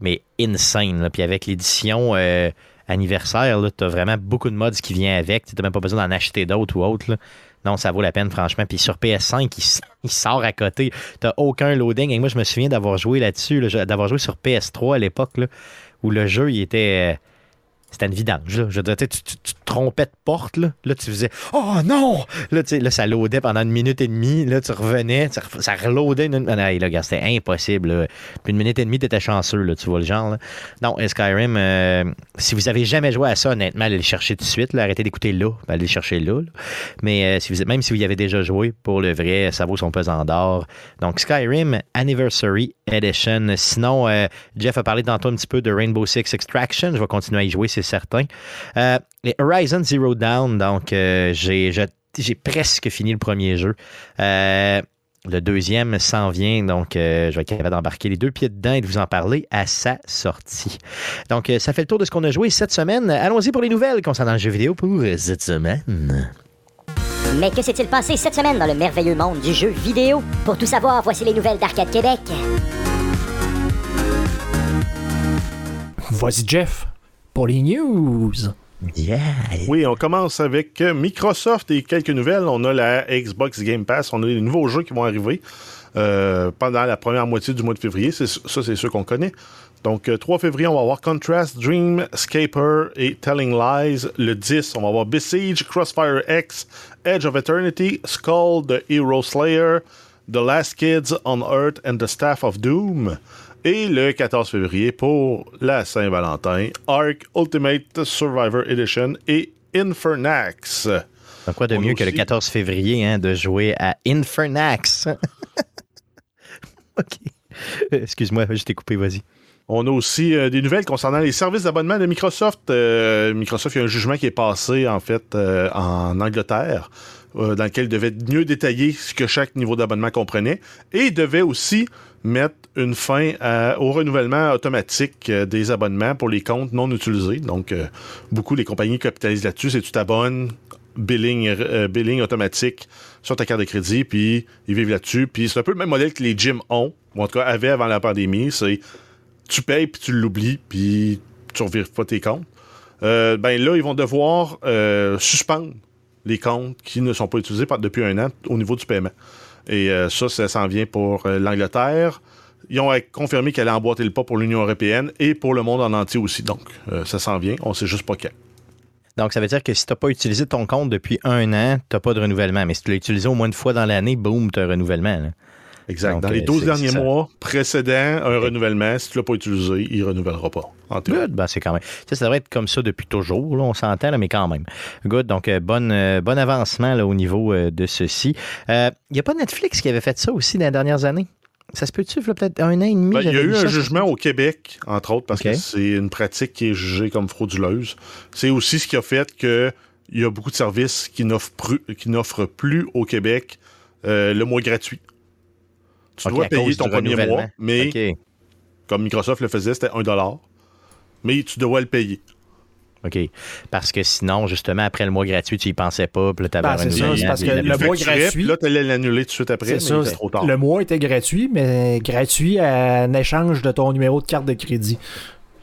mais insane. Puis avec l'édition euh, anniversaire, tu as vraiment beaucoup de mods qui viennent avec. Tu n'as même pas besoin d'en acheter d'autres ou autres. Non, ça vaut la peine, franchement. Puis sur PS5, il, sort à côté. T'as aucun loading. Et moi, je me souviens d'avoir joué là-dessus, d'avoir joué sur PS3 à l'époque, où le jeu, il était. C'était une vidange. Là. Je veux dire, tu, te trompais de porte. Là, là tu faisais Oh non! Là, tu là, ça loadait pendant une minute et demie. Là, tu revenais, ça, re- ça reloadait. Une... Ah, là, c'était impossible. Puis une minute et demie, t'étais chanceux. Là, tu vois le genre. Non, Skyrim, euh, si vous avez jamais joué à ça, honnêtement, allez le chercher tout de suite. Là, arrêtez d'écouter là. Allez le chercher là. là. Mais euh, si vous, même si vous y avez déjà joué, pour le vrai, ça vaut son pesant d'or. Donc, Skyrim Anniversary Edition. Sinon, euh, Jeff a parlé tantôt un petit peu de Rainbow Six Extraction. Je vais continuer à y jouer, c'est certain. Euh, et Horizon Zero Dawn, donc, euh, j'ai, presque fini le premier jeu. Euh, le deuxième s'en vient, donc euh, je vais être capable d'embarquer les deux pieds dedans et de vous en parler à sa sortie. Donc, euh, ça fait le tour de ce qu'on a joué cette semaine. Allons-y pour les nouvelles concernant le jeu vidéo pour cette semaine. Mais que s'est-il passé cette semaine dans le merveilleux monde du jeu vidéo? Pour tout savoir, voici les nouvelles d'Arcade Québec. Voici Jeff pour les news. Yeah! Oui, on commence avec euh, Microsoft et quelques nouvelles. On a la Xbox Game Pass, on a les nouveaux jeux qui vont arriver euh, pendant la première moitié du mois de février. C'est- Ça, c'est ceux qu'on connaît. Donc, euh, 3 février, on va avoir Contrast, Dream, Scaper et Telling Lies. Le 10, on va avoir Besiege, Crossfire X, Edge of Eternity, Skull, The Hero Slayer, The Last Kids on Earth and the Staff of Doom. Et le 14 février, pour la Saint-Valentin, Ark Ultimate Survivor Edition et Infernax. Donc, quoi de On mieux que le aussi- 14 février hein, de jouer à Infernax? (laughs) OK. Excuse-moi, je t'ai coupé, vas-y. On a aussi euh, des nouvelles concernant les services d'abonnement de Microsoft. Euh, Microsoft, il y a un jugement qui est passé, en fait, euh, en Angleterre, dans lequel il devait mieux détailler ce que chaque niveau d'abonnement comprenait et il devait aussi mettre une fin au renouvellement automatique euh, des abonnements pour les comptes non utilisés. Donc, euh, beaucoup des compagnies capitalisent là-dessus. C'est tu t'abonnes, billing, euh, billing automatique sur ta carte de crédit, puis ils vivent là-dessus. Puis c'est un peu le même modèle que les gyms ont, ou en tout cas avaient avant la pandémie. C'est tu payes puis tu l'oublies puis tu ne revires pas tes comptes. Euh, ben là, ils vont devoir suspendre les comptes qui ne sont pas utilisés depuis un an au niveau du paiement. Et euh, ça, ça s'en vient pour euh, l'Angleterre. Ils ont euh, confirmé qu'elle allait emboîter le pas pour l'Union européenne et pour le monde en entier aussi. Donc, ça s'en vient. On sait juste pas quand. Donc, ça veut dire que si tu n'as pas utilisé ton compte depuis un an, tu n'as pas de renouvellement. Mais si tu l'as utilisé au moins une fois dans l'année, boum, tu as un renouvellement. Exact. Donc, Dans les euh, 12 c'est- derniers ça. mois précédents, un renouvellement, si tu ne l'as pas utilisé, il ne renouvellera pas. En. Good, ben c'est quand même. Ça, ça devrait être comme ça depuis toujours, là, on s'entend, mais quand même. Good, donc euh, euh, bon avancement là, au niveau euh, de ceci. Il n'y a pas Netflix qui avait fait ça aussi dans les dernières années? Ça se peut-tu, peut-être un an et demi? Ben, il y a eu un jugement au Québec, entre autres, parce que c'est une pratique qui est jugée comme frauduleuse. C'est aussi ce qui a fait que il y a beaucoup de services qui n'offrent plus, qui n'offrent plus au Québec euh, le mois gratuit. Tu dois payer ton premier mois, mais comme Microsoft le faisait, c'était 1$. Mais tu dois le payer. OK. Parce que sinon, justement, après le mois gratuit, tu y pensais pas, puis là, t'avais Ben, un c'est ça, c'est parce que la- le mois gratuit- puis Là, tu allais l'annuler tout de suite après, mais C'est trop tard. Le mois était gratuit, mais gratuit en échange de ton numéro de carte de crédit.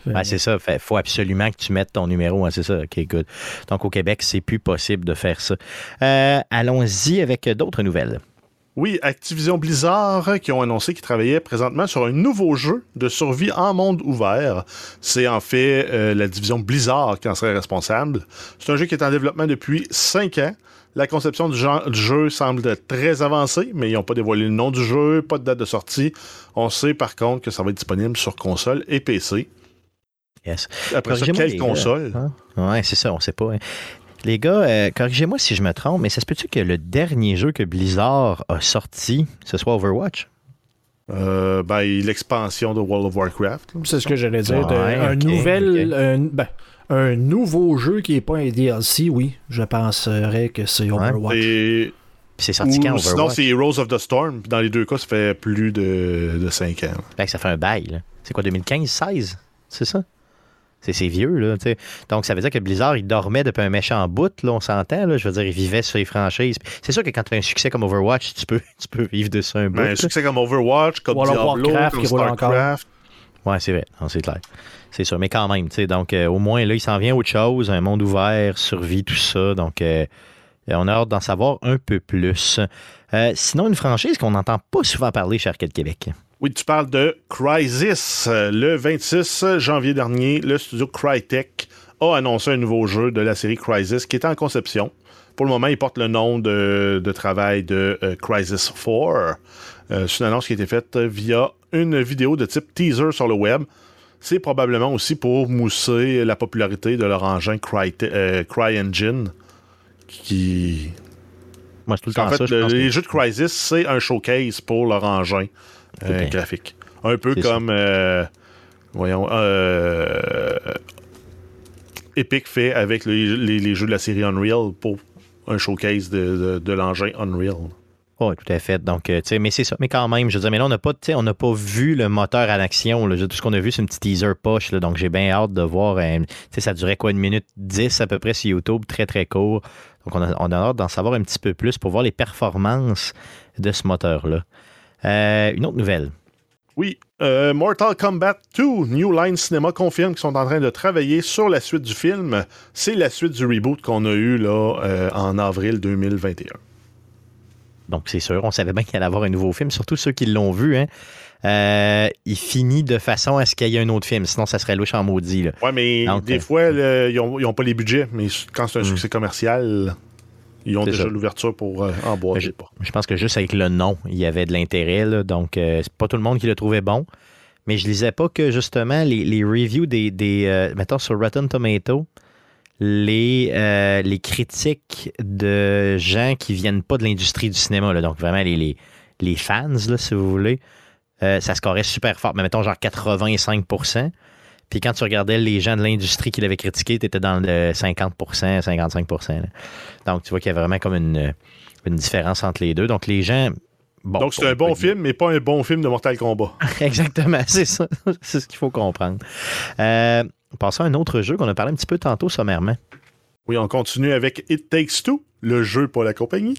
Ben, c'est ça. Il faut absolument que tu mettes ton numéro. hein, c'est ça. OK, good. Donc, au Québec, c'est plus possible de faire ça. Euh, Allons-y avec d'autres nouvelles. Oui, Activision Blizzard qui ont annoncé qu'ils travaillaient présentement sur un nouveau jeu de survie en monde ouvert. C'est en fait euh, la division Blizzard qui en serait responsable. C'est un jeu qui est en développement depuis 5 ans. La conception du, genre- du jeu semble très avancée, mais ils n'ont pas dévoilé le nom du jeu, pas de date de sortie. On sait par contre que ça va être disponible sur console et PC. Yes. Après ça, quelle les console? Hein? Ouais, c'est ça, on sait pas. hein. Les gars, euh, corrigez-moi si je me trompe, mais ça se peut-tu que le dernier jeu que Blizzard a sorti, ce soit Overwatch? Euh, ben, l'expansion de World of Warcraft. C'est ce que j'allais dire. de- Ouais, un, nouvel. Un, ben, un nouveau jeu qui n'est pas un DLC, oui. Je penserais que c'est Overwatch. Et c'est sorti quand Ou sinon, Overwatch? c'est Heroes of the Storm. Dans les deux cas, ça fait plus de, de 5 ans. Fait que ça fait un bail. là. C'est quoi, 2015, 16? C'est ça? C'est vieux, là. tu sais. Donc, ça veut dire que Blizzard, il dormait depuis un méchant bout, là, on s'entend. là. Je veux dire, il vivait sur les franchises. C'est sûr que quand tu as un succès comme Overwatch, tu peux, (laughs) tu peux vivre de ça un bout. Ben, un là. succès comme Overwatch, comme World of Diablo, Warcraft comme. StarCraft. Ouais, c'est vrai. C'est clair. C'est sûr. Mais quand même, tu sais, donc euh, au moins, là, il s'en vient autre chose, un monde ouvert, survie, tout ça. Donc, euh, on a hâte d'en savoir un peu plus. Euh, sinon, une franchise qu'on n'entend pas souvent parler chez Arcade Québec. Oui, tu parles de Crysis. Euh, Le 26 janvier dernier, le studio Crytek a annoncé un nouveau jeu de la série Crysis qui est en conception. Pour le moment, il porte le nom de, de travail de euh, Crysis 4. Euh, c'est une annonce qui a été faite via une vidéo de type teaser sur le web. C'est probablement aussi pour mousser la popularité de leur engin Cryte- euh, CryEngine, qui, Moi, c'est tout le temps en fait, ça. je le- pense que- les jeux de Crysis, c'est un showcase pour leur engin euh, graphique. Un peu comme, euh, voyons, euh, Epic fait avec les, les- les jeux de la série Unreal pour un showcase de, de- de l'engin Unreal. Oui, tout à fait. Donc, euh, tu sais, mais c'est ça. Mais quand même, je veux dire, mais là, on n'a pas, on n'a pas vu le moteur en action. là. Tout ce qu'on a vu, c'est une petite teaser poche. là. donc, j'ai bien hâte de voir. euh, tu sais, ça durait quoi, une minute 10 à peu près sur YouTube, très, très court. Donc, on a, on a hâte d'en savoir un petit peu plus pour voir les performances de ce moteur-là. Euh, une autre nouvelle. Oui, euh, Mortal Kombat 2, New Line Cinema confirme qu'ils sont en train de travailler sur la suite du film. C'est la suite du reboot qu'on a eu là, euh, en avril 2021. Donc, c'est sûr, on savait bien qu'il allait avoir un nouveau film, surtout ceux qui l'ont vu. Hein. Euh, il finit de façon à ce qu'il y ait un autre film, sinon ça serait louche en maudit. Ouais, mais Donc, des fois, le- ils n'ont pas les budgets, mais quand c'est un Hmm. succès commercial, ils ont déjà l'ouverture pour euh, emboîter. Je, je pense que juste avec le nom, il y avait de l'intérêt. Donc, euh, c'est pas tout le monde qui le trouvait bon. Mais je lisais pas que justement les, les reviews des. des euh, mettons sur Rotten Tomato, les, euh, les critiques de gens qui viennent pas de l'industrie du cinéma, là, donc vraiment les, les, les fans, là, si vous voulez, ça scorait super fort. Mais mettons genre 85 Puis quand tu regardais les gens de l'industrie qui l'avaient critiqué, tu étais dans le 50% 55 là. Donc tu vois qu'il y a vraiment comme une, une différence entre les deux. Donc les gens. Bon, Donc, c'est un bon film, mais pas un bon film de Mortal Kombat. (laughs) Exactement, c'est ça. (laughs) c'est ce qu'il faut comprendre. Euh, passons à un autre jeu qu'on a parlé un petit peu tantôt sommairement. Oui, on continue avec It Takes Two, le jeu pour la compagnie.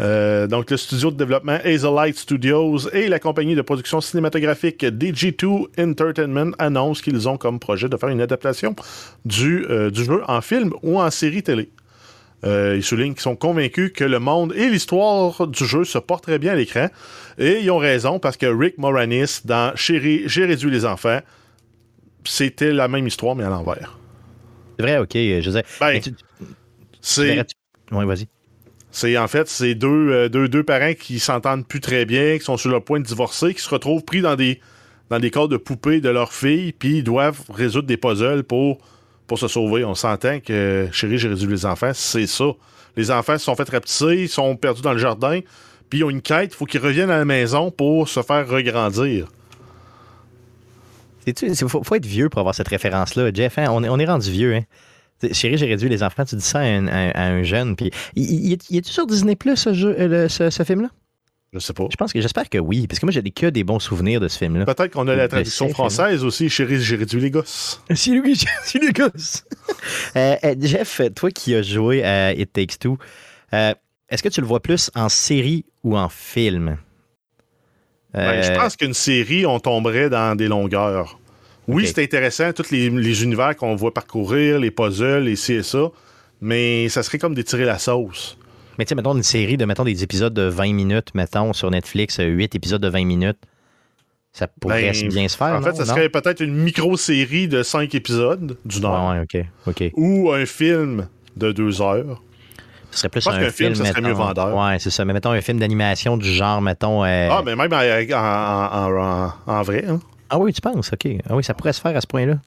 Euh, donc, le studio de développement Hazelite Studios et la compagnie de production cinématographique DG2 Entertainment annoncent qu'ils ont comme projet de faire une adaptation du, euh, du jeu en film ou en série télé. Euh, ils soulignent qu'ils sont convaincus que le monde et l'histoire du jeu se portent très bien à l'écran. Et ils ont raison parce que Rick Moranis, dans Chéri, J'ai réduit les enfants, c'était la même histoire, mais à l'envers. C'est vrai, ok. Je Ben, tu- C'est Oui, vas-y. C'est en fait, c'est deux, euh, deux, deux parents qui s'entendent plus très bien, qui sont sur le point de divorcer, qui se retrouvent pris dans des, dans des corps de poupées de leur fille, puis ils doivent résoudre des puzzles pour, pour se sauver. On s'entend que, chérie, j'ai réduit les enfants, c'est ça. Les enfants se sont fait rapetisser, ils sont perdus dans le jardin, puis ils ont une quête, il faut qu'ils reviennent à la maison pour se faire regrandir. Il faut, faut, être vieux pour avoir cette référence-là, Jeff. Hein? On, est, on, est, rendu vieux. Hein? Chérie, j'ai réduit les enfants. Tu dis ça à un, à, un jeune. Puis, il, est-tu sur Disney Plus ce, jeu, le, ce, ce film-là? Je sais pas. Je pense que j'espère que oui, parce que moi j'ai que des bons souvenirs de ce film-là. Peut-être qu'on a la traduction française aussi. Chérie, j'ai réduit les gosses. (laughs) C'est lui, (laughs) j'ai les gosses. (laughs) euh, Jeff, toi qui as joué à It Takes Two, euh, est-ce que tu le vois plus en série ou en film? Ben, je pense qu'une série, on tomberait dans des longueurs. Oui, okay. c'est intéressant, tous les, les univers qu'on voit parcourir, les puzzles, les ci et ça, mais ça serait comme d'étirer la sauce. Mais tu sais, mettons une série de, mettons, des épisodes de 20 minutes, mettons, sur Netflix, 8 épisodes de 20 minutes, ça pourrait ben, bien se faire. En fait, non? ça serait peut-être une micro-série de 5 épisodes du Nord. Ouais, ouais, OK. OK. Ou un film de 2 heures. Ce serait plus un film, ça serait mieux vendeur. Ouais, c'est ça. Mais mettons un film d'animation du genre, mettons. euh, Ah, mais même en, en- en- en- en vrai. hein. Ah oui, tu penses, OK. Ah oui, ça pourrait se faire à ce point-là.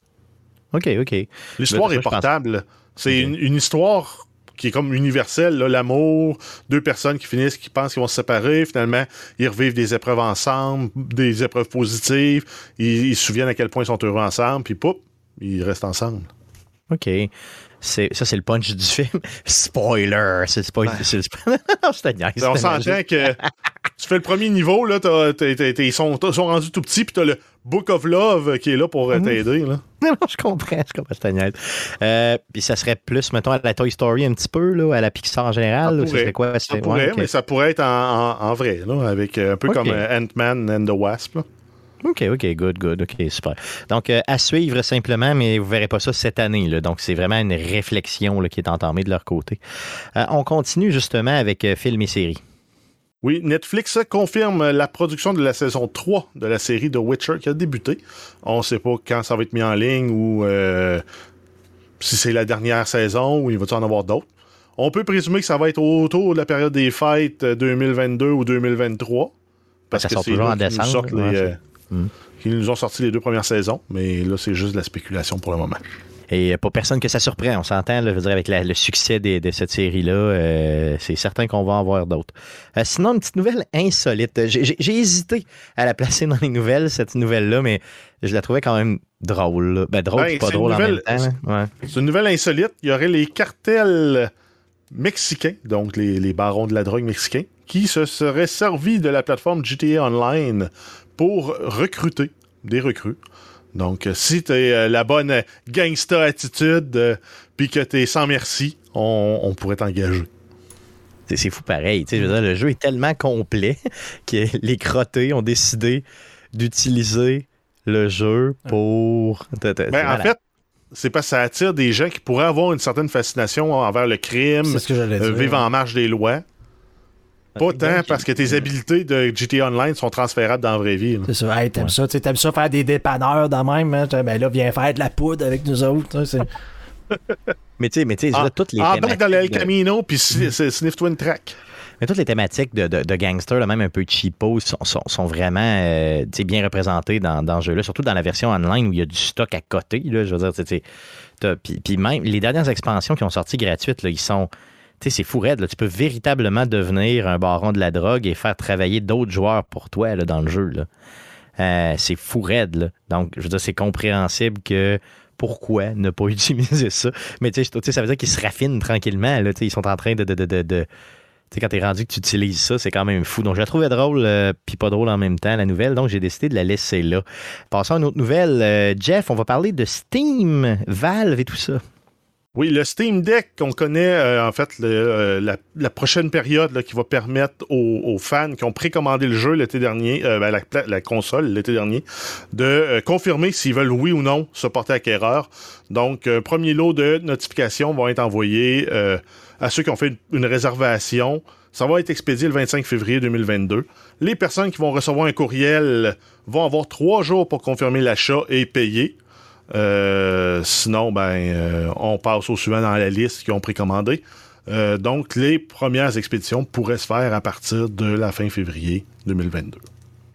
OK, OK. L'histoire Mais est portable. C'est une, une histoire qui est comme universelle, l'amour, deux personnes qui finissent, qui pensent qu'ils vont se séparer, finalement, ils revivent des épreuves ensemble, des épreuves positives, ils, ils se souviennent à quel point ils sont heureux ensemble, puis poup, ils restent ensemble. OK. Ça, c'est le punch du film. (laughs) Spoiler! C'est le spoiler. C'est le spoiler. (laughs) Niaise, On s'entend que tu fais le premier niveau, là, t'as- t'as- t'as- ils sont, ils sont rendus tout petits, puis t'as le Book of Love qui est là pour euh, t'aider. là. (laughs) Non, non, je comprends, je comprends, je. Euh, puis ça serait plus, mettons, à la Toy Story un petit peu, là, à la Pixar en général. Ça ou ça serait quoi? Ça pourrait, ouais, mais ça pourrait être en, en- en vrai, là, avec euh, un peu comme euh, Ant-Man and the Wasp. là. OK, OK, good, good, OK, super. Donc, euh, à suivre simplement, mais vous verrez pas ça cette année. Là. Donc, c'est vraiment une réflexion là, qui est entamée de leur côté. Euh, on continue justement avec euh, film et série. Oui, Netflix confirme la production de la saison 3 de la série The Witcher qui a débuté. On ne sait pas quand ça va être mis en ligne ou euh, si c'est la dernière saison ou il va en avoir d'autres. On peut présumer que ça va être autour de la période des fêtes euh, 2022 ou 2023. Parce Ça que c'est toujours en nous décembre, les, ouais, euh, Mm. qu'ils nous ont sorti les deux premières saisons. Mais là, c'est juste de la spéculation pour le moment. Et pas personne que ça surprend. On s'entend, je veux dire, avec la- le succès des- de cette série-là, euh, c'est certain qu'on va en voir d'autres. Euh, sinon, une petite nouvelle insolite. J'ai hésité à la placer dans les nouvelles, cette nouvelle-là, mais je la trouvais quand même drôle. là. Ben, drôle, Ben, pas drôle en nouvelle- même temps. Ouais. C'est une nouvelle insolite. Il y aurait les cartels mexicains, donc les, les barons de la drogue mexicains, qui se seraient servis de la plateforme GTA Online pour recruter des recrues. Donc, euh, si tu es la bonne euh, gangsta attitude, euh, puis que tu es sans merci, on, on pourrait t'engager. C'est fou pareil. tu sais, Je veux dire, le jeu est tellement complet (laughs) que les crottés ont décidé d'utiliser le jeu pour. Ben, en fait, c'est parce que ça attire des gens qui pourraient avoir une certaine fascination envers le crime, ce que j'allais euh, dire. vivre en marge des lois. Pas tant parce que tes habiletés de GTA Online sont transférables dans la vraie vie. C'est ça. Hey, t'aimes ça, tu sais, t'aimes ça faire des dépanneurs dans même, hein? Ben là, viens faire de la poudre avec nous autres. hein, (laughs) Mais tu sais, mais tu sais, toutes les embarque thématiques dans le de- Camino puis c'est Sniff Twin Track. Mais toutes les thématiques de, de, de gangsters, là, même un peu cheapo, sont, sont, sont vraiment euh, tu sais, bien représentées dans, dans ce jeu-là, surtout dans la version online où il y a du stock à côté. Là, je veux dire, puis même les dernières expansions qui ont sorti gratuites, là, ils sont. Tu sais, c'est fou raide, là. Tu peux véritablement devenir un baron de la drogue et faire travailler d'autres joueurs pour toi là, dans le jeu. Là. Euh, c'est fou raide. Là. Donc, je veux dire, c'est compréhensible que pourquoi ne pas (laughs) utiliser ça? Mais tu sais, ça veut dire qu'ils se raffinent tranquillement. Là, ils sont en train de. de, de, de, de- tu sais, quand t'es rendu que tu utilises ça, c'est quand même fou. Donc, je la trouvais drôle, euh, puis pas drôle en même temps, la nouvelle. Donc, j'ai décidé de la laisser là. Passons à une autre nouvelle. Euh, Jeff, on va parler de Steam, Valve et tout ça. Oui, le Steam Deck, on connaît euh, en fait le, euh, la, la prochaine période là, qui va permettre aux, aux fans qui ont précommandé le jeu l'été dernier, euh, ben, la, la console l'été dernier, de euh, confirmer s'ils veulent oui ou non se porter acquéreur. Donc, un premier lot de notifications vont être envoyés euh, à ceux qui ont fait une, une réservation. Ça va être expédié le 25 février 2022. Les personnes qui vont recevoir un courriel vont avoir trois jours pour confirmer l'achat et payer. Euh, sinon, ben, euh, on passe au suivant dans la liste qui ont précommandé. Euh, donc, les premières expéditions pourraient se faire à partir de la fin février 2022.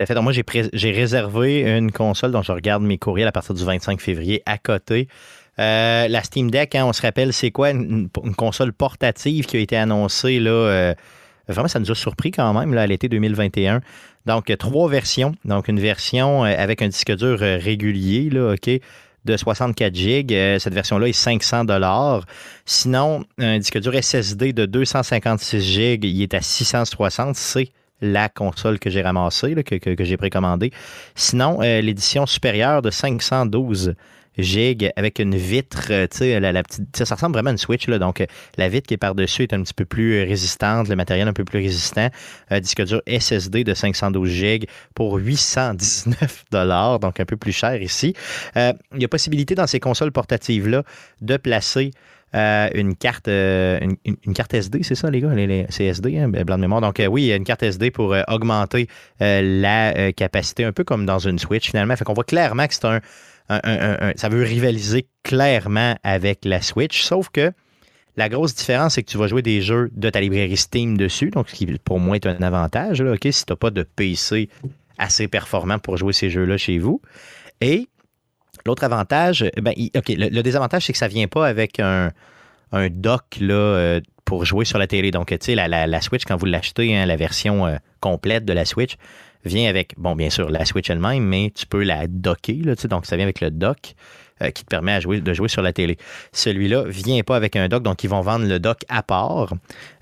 En fait, donc, moi, j'ai, réservé une console dont je regarde mes courriels à partir du 25 février à côté. La Steam Deck, hein, on se rappelle, c'est quoi une, console portative qui a été annoncée là, Vraiment, ça nous a surpris quand même à l'été 2021. Donc, trois versions. Donc, une version avec un disque dur régulier, là, OK, de 64 GB. Cette version-là est 500 Sinon, un disque dur SSD de 256 GB, il est à 660. C'est la console que j'ai ramassée, que, j'ai précommandée. Sinon, l'édition supérieure de 512 gig avec une vitre, euh, tu sais, la, petite, ça ressemble vraiment à une Switch, donc euh, la vitre qui est par-dessus est un petit peu plus euh, résistante, le matériel un peu plus résistant. disque dur SSD de 512 gig pour 819 (laughs) dollars, donc un peu plus cher ici. il y a possibilité dans ces consoles portatives-là de placer une carte une, carte SD, c'est ça les gars? c'est SD, hein, blanc de mémoire. Donc oui, y a une carte SD pour augmenter la capacité, un peu comme dans une Switch finalement. Fait qu'on voit clairement que c'est un, ça veut rivaliser clairement avec la Switch, sauf que la grosse différence, c'est que tu vas jouer des jeux de ta librairie Steam dessus, donc ce qui pour moi est un avantage, là, si tu n'as pas de PC assez performant pour jouer ces jeux-là chez vous. Et l'autre avantage, ben, OK, le, désavantage, c'est que ça ne vient pas avec un, dock là, euh, pour jouer sur la télé. Donc, tu sais, la, Switch, quand vous l'achetez, hein, la version euh, complète de la Switch, vient avec, bon, bien sûr, la Switch elle-même, mais tu peux la docker, là, donc ça vient avec le dock euh, qui te permet de jouer sur la télé. Celui-là vient pas avec un dock, donc ils vont vendre le dock à part.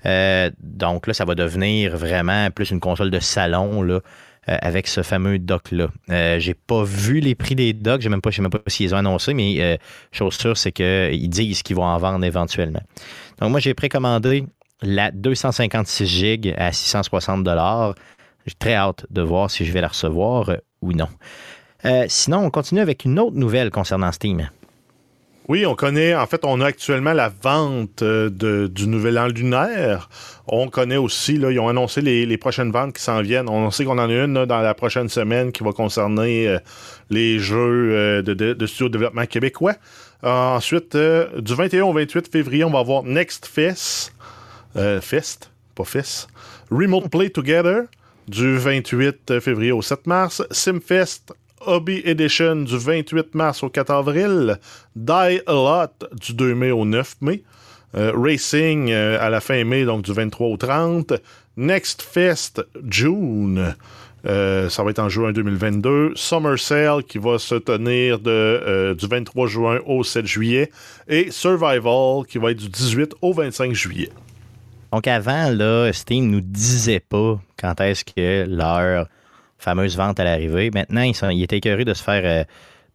Donc là, ça va devenir vraiment plus une console de salon, là, avec ce fameux dock-là. j'ai pas vu les prix des docks, je pas, sais même pas s'ils ont annoncé, mais chose sûre, c'est qu'ils disent qu'ils vont en vendre éventuellement. Donc moi, j'ai précommandé la 256 GB à 660 j'ai très hâte de voir si je vais la recevoir euh, ou non. Euh, sinon, on continue avec une autre nouvelle concernant Steam. Oui, on connaît, en fait, on a actuellement la vente euh, du nouvel an lunaire. On connaît aussi, là, ils ont annoncé les, prochaines ventes qui s'en viennent. On sait qu'on en a une dans la prochaine semaine qui va concerner les jeux de, de, de, studio de développement québécois. ensuite, du 21 au 28 février, on va avoir Next Fest. Fest, pas Fest. Remote Play Together du 28 février au 7 mars, Simfest Hobby Edition du 28 mars au 4 avril, Die A Lot du 2 mai au 9 mai, euh, Racing euh, à la fin mai, donc du 23 au 30, Next Fest June. Euh, ça va être en juin 2022. Summer Sale qui va se tenir du 23 juin au 7 juillet. Et Survival qui va être du 18 au 25 juillet. Donc avant, là, Steam nous disait pas quand est-ce que leur fameuse vente allait arriver. Maintenant, ils, sont, étaient écœurés de se faire. Euh,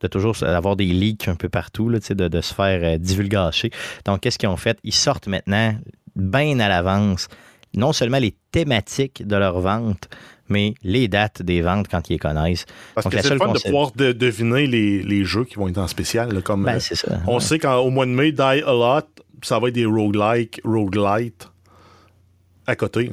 de toujours avoir des leaks un peu partout, là, de, de se faire euh, divulgacher. Donc, qu'est-ce qu'ils ont fait? Ils sortent maintenant, bien à l'avance, non seulement les thématiques de leur vente, mais les dates des ventes quand ils les connaissent. Parce que c'est le fun de pouvoir deviner les, jeux qui vont être en spécial. comme, ben, c'est ça. On sait qu'au mois de mai, Die A Lot, ça va être des roguelike, roguelite à côté.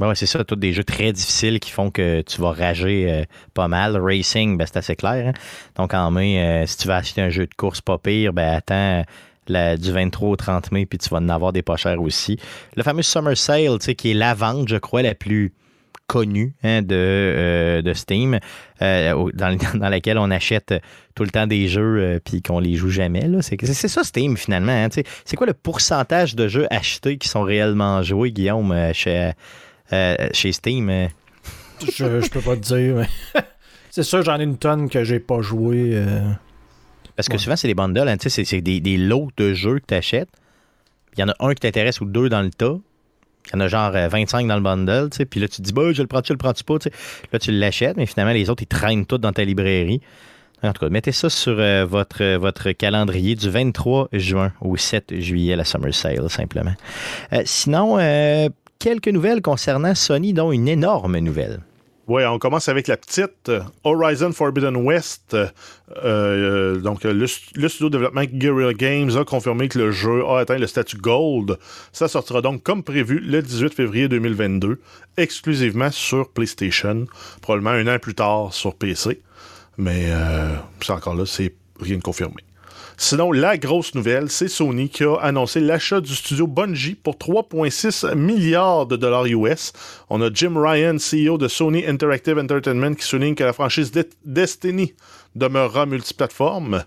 Ben c'est ça, tous des jeux très difficiles qui font que tu vas rager euh, pas mal. Racing, ben, c'est assez clair. Hein. Donc en mai, euh, si tu vas acheter un jeu de course pas pire, ben attends du 23 au 30 mai, puis tu vas en avoir des pas chers aussi. Le fameux Summer Sale, qui est la vente, je crois, la plus connue hein, de, euh, de, Steam, dans, (laughs) dans, laquelle on achète tout le temps des jeux puis qu'on les joue jamais. C'est, ça Steam finalement. Hein, c'est quoi le pourcentage de jeux achetés qui sont réellement joués, Guillaume, chez, euh, chez Steam. Euh. je, je peux pas te dire. (laughs) c'est sûr, j'en ai une tonne que j'ai pas joué. Euh. Parce que souvent, c'est des bundles. Hein, c'est des, des, lots de jeux que tu achètes. Il y en a un qui t'intéresse ou deux dans le tas. Il y en a genre 25 dans le bundle. Puis là, tu te dis, bah, je le prends-tu, je le prends-tu pas. Là, tu l'achètes, mais finalement, les autres, ils traînent tout dans ta librairie. En tout cas, mettez ça sur votre, votre calendrier du 23 juin au 7 juillet, la Summer Sale, simplement. sinon, quelques nouvelles concernant Sony, dont une énorme nouvelle. Oui, on commence avec la petite Horizon Forbidden West. Euh, euh, donc, le, studio de développement Guerrilla Games a confirmé que le jeu a atteint le statut Gold. Ça sortira donc comme prévu le 18 février 2022, exclusivement sur PlayStation, probablement un an plus tard sur PC. Mais euh, c'est encore là, c'est rien de confirmé. Sinon, la grosse nouvelle, c'est Sony qui a annoncé l'achat du studio Bungie pour 3,6 milliards de dollars US. On a Jim Ryan, CEO de Sony Interactive Entertainment, qui souligne que la franchise Destiny demeurera multiplateforme.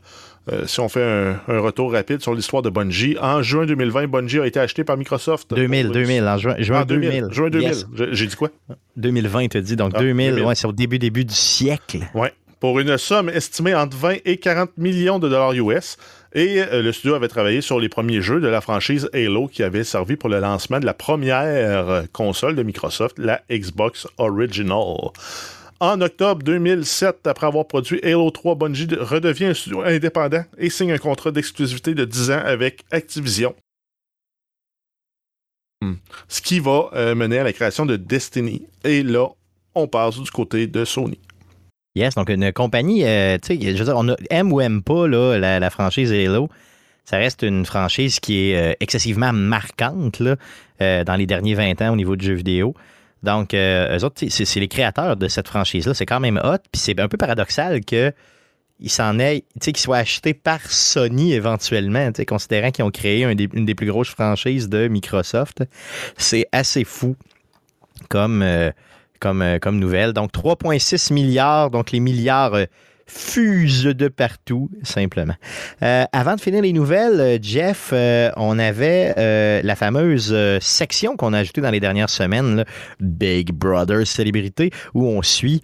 Euh, si on fait un, retour rapide sur l'histoire de Bungie, en juin 2020, Bungie a été acheté par Microsoft. 2000, 2000, en juin, juin 2000. Ah, juin 2000. J'ai dit quoi? 2020, tu dit. Donc 2000, ah, Ouais, c'est au début, début du siècle. Oui. Pour une somme estimée entre 20 et 40 millions de dollars US. Et euh, le studio avait travaillé sur les premiers jeux de la franchise Halo qui avait servi pour le lancement de la première console de Microsoft, la Xbox Original. En octobre 2007, après avoir produit Halo 3, Bungie redevient un studio indépendant et signe un contrat d'exclusivité de 10 ans avec Activision. Hmm. Ce qui va euh, mener à la création de Destiny. Et là, on passe du côté de Sony. Yes, donc une compagnie, euh, tu sais, je veux dire, on aime ou aime pas la, franchise Halo. Ça reste une franchise qui est euh, excessivement marquante dans les derniers 20 ans au niveau du jeu vidéo. Donc, euh, eux autres, c'est les créateurs de cette franchise-là. C'est quand même hot. Puis c'est un peu paradoxal que s'en aient, qu'ils soient achetés par Sony éventuellement, considérant qu'ils ont créé une des plus grosses franchises de Microsoft. C'est assez fou comme, euh, comme, euh, comme nouvelle. Donc, 3,6 milliards, donc les milliards fuse de partout, simplement. Euh, avant de finir les nouvelles, euh, Jeff, euh, on avait la fameuse section qu'on a ajoutée dans les dernières semaines, Big Brother Célébrité, où on suit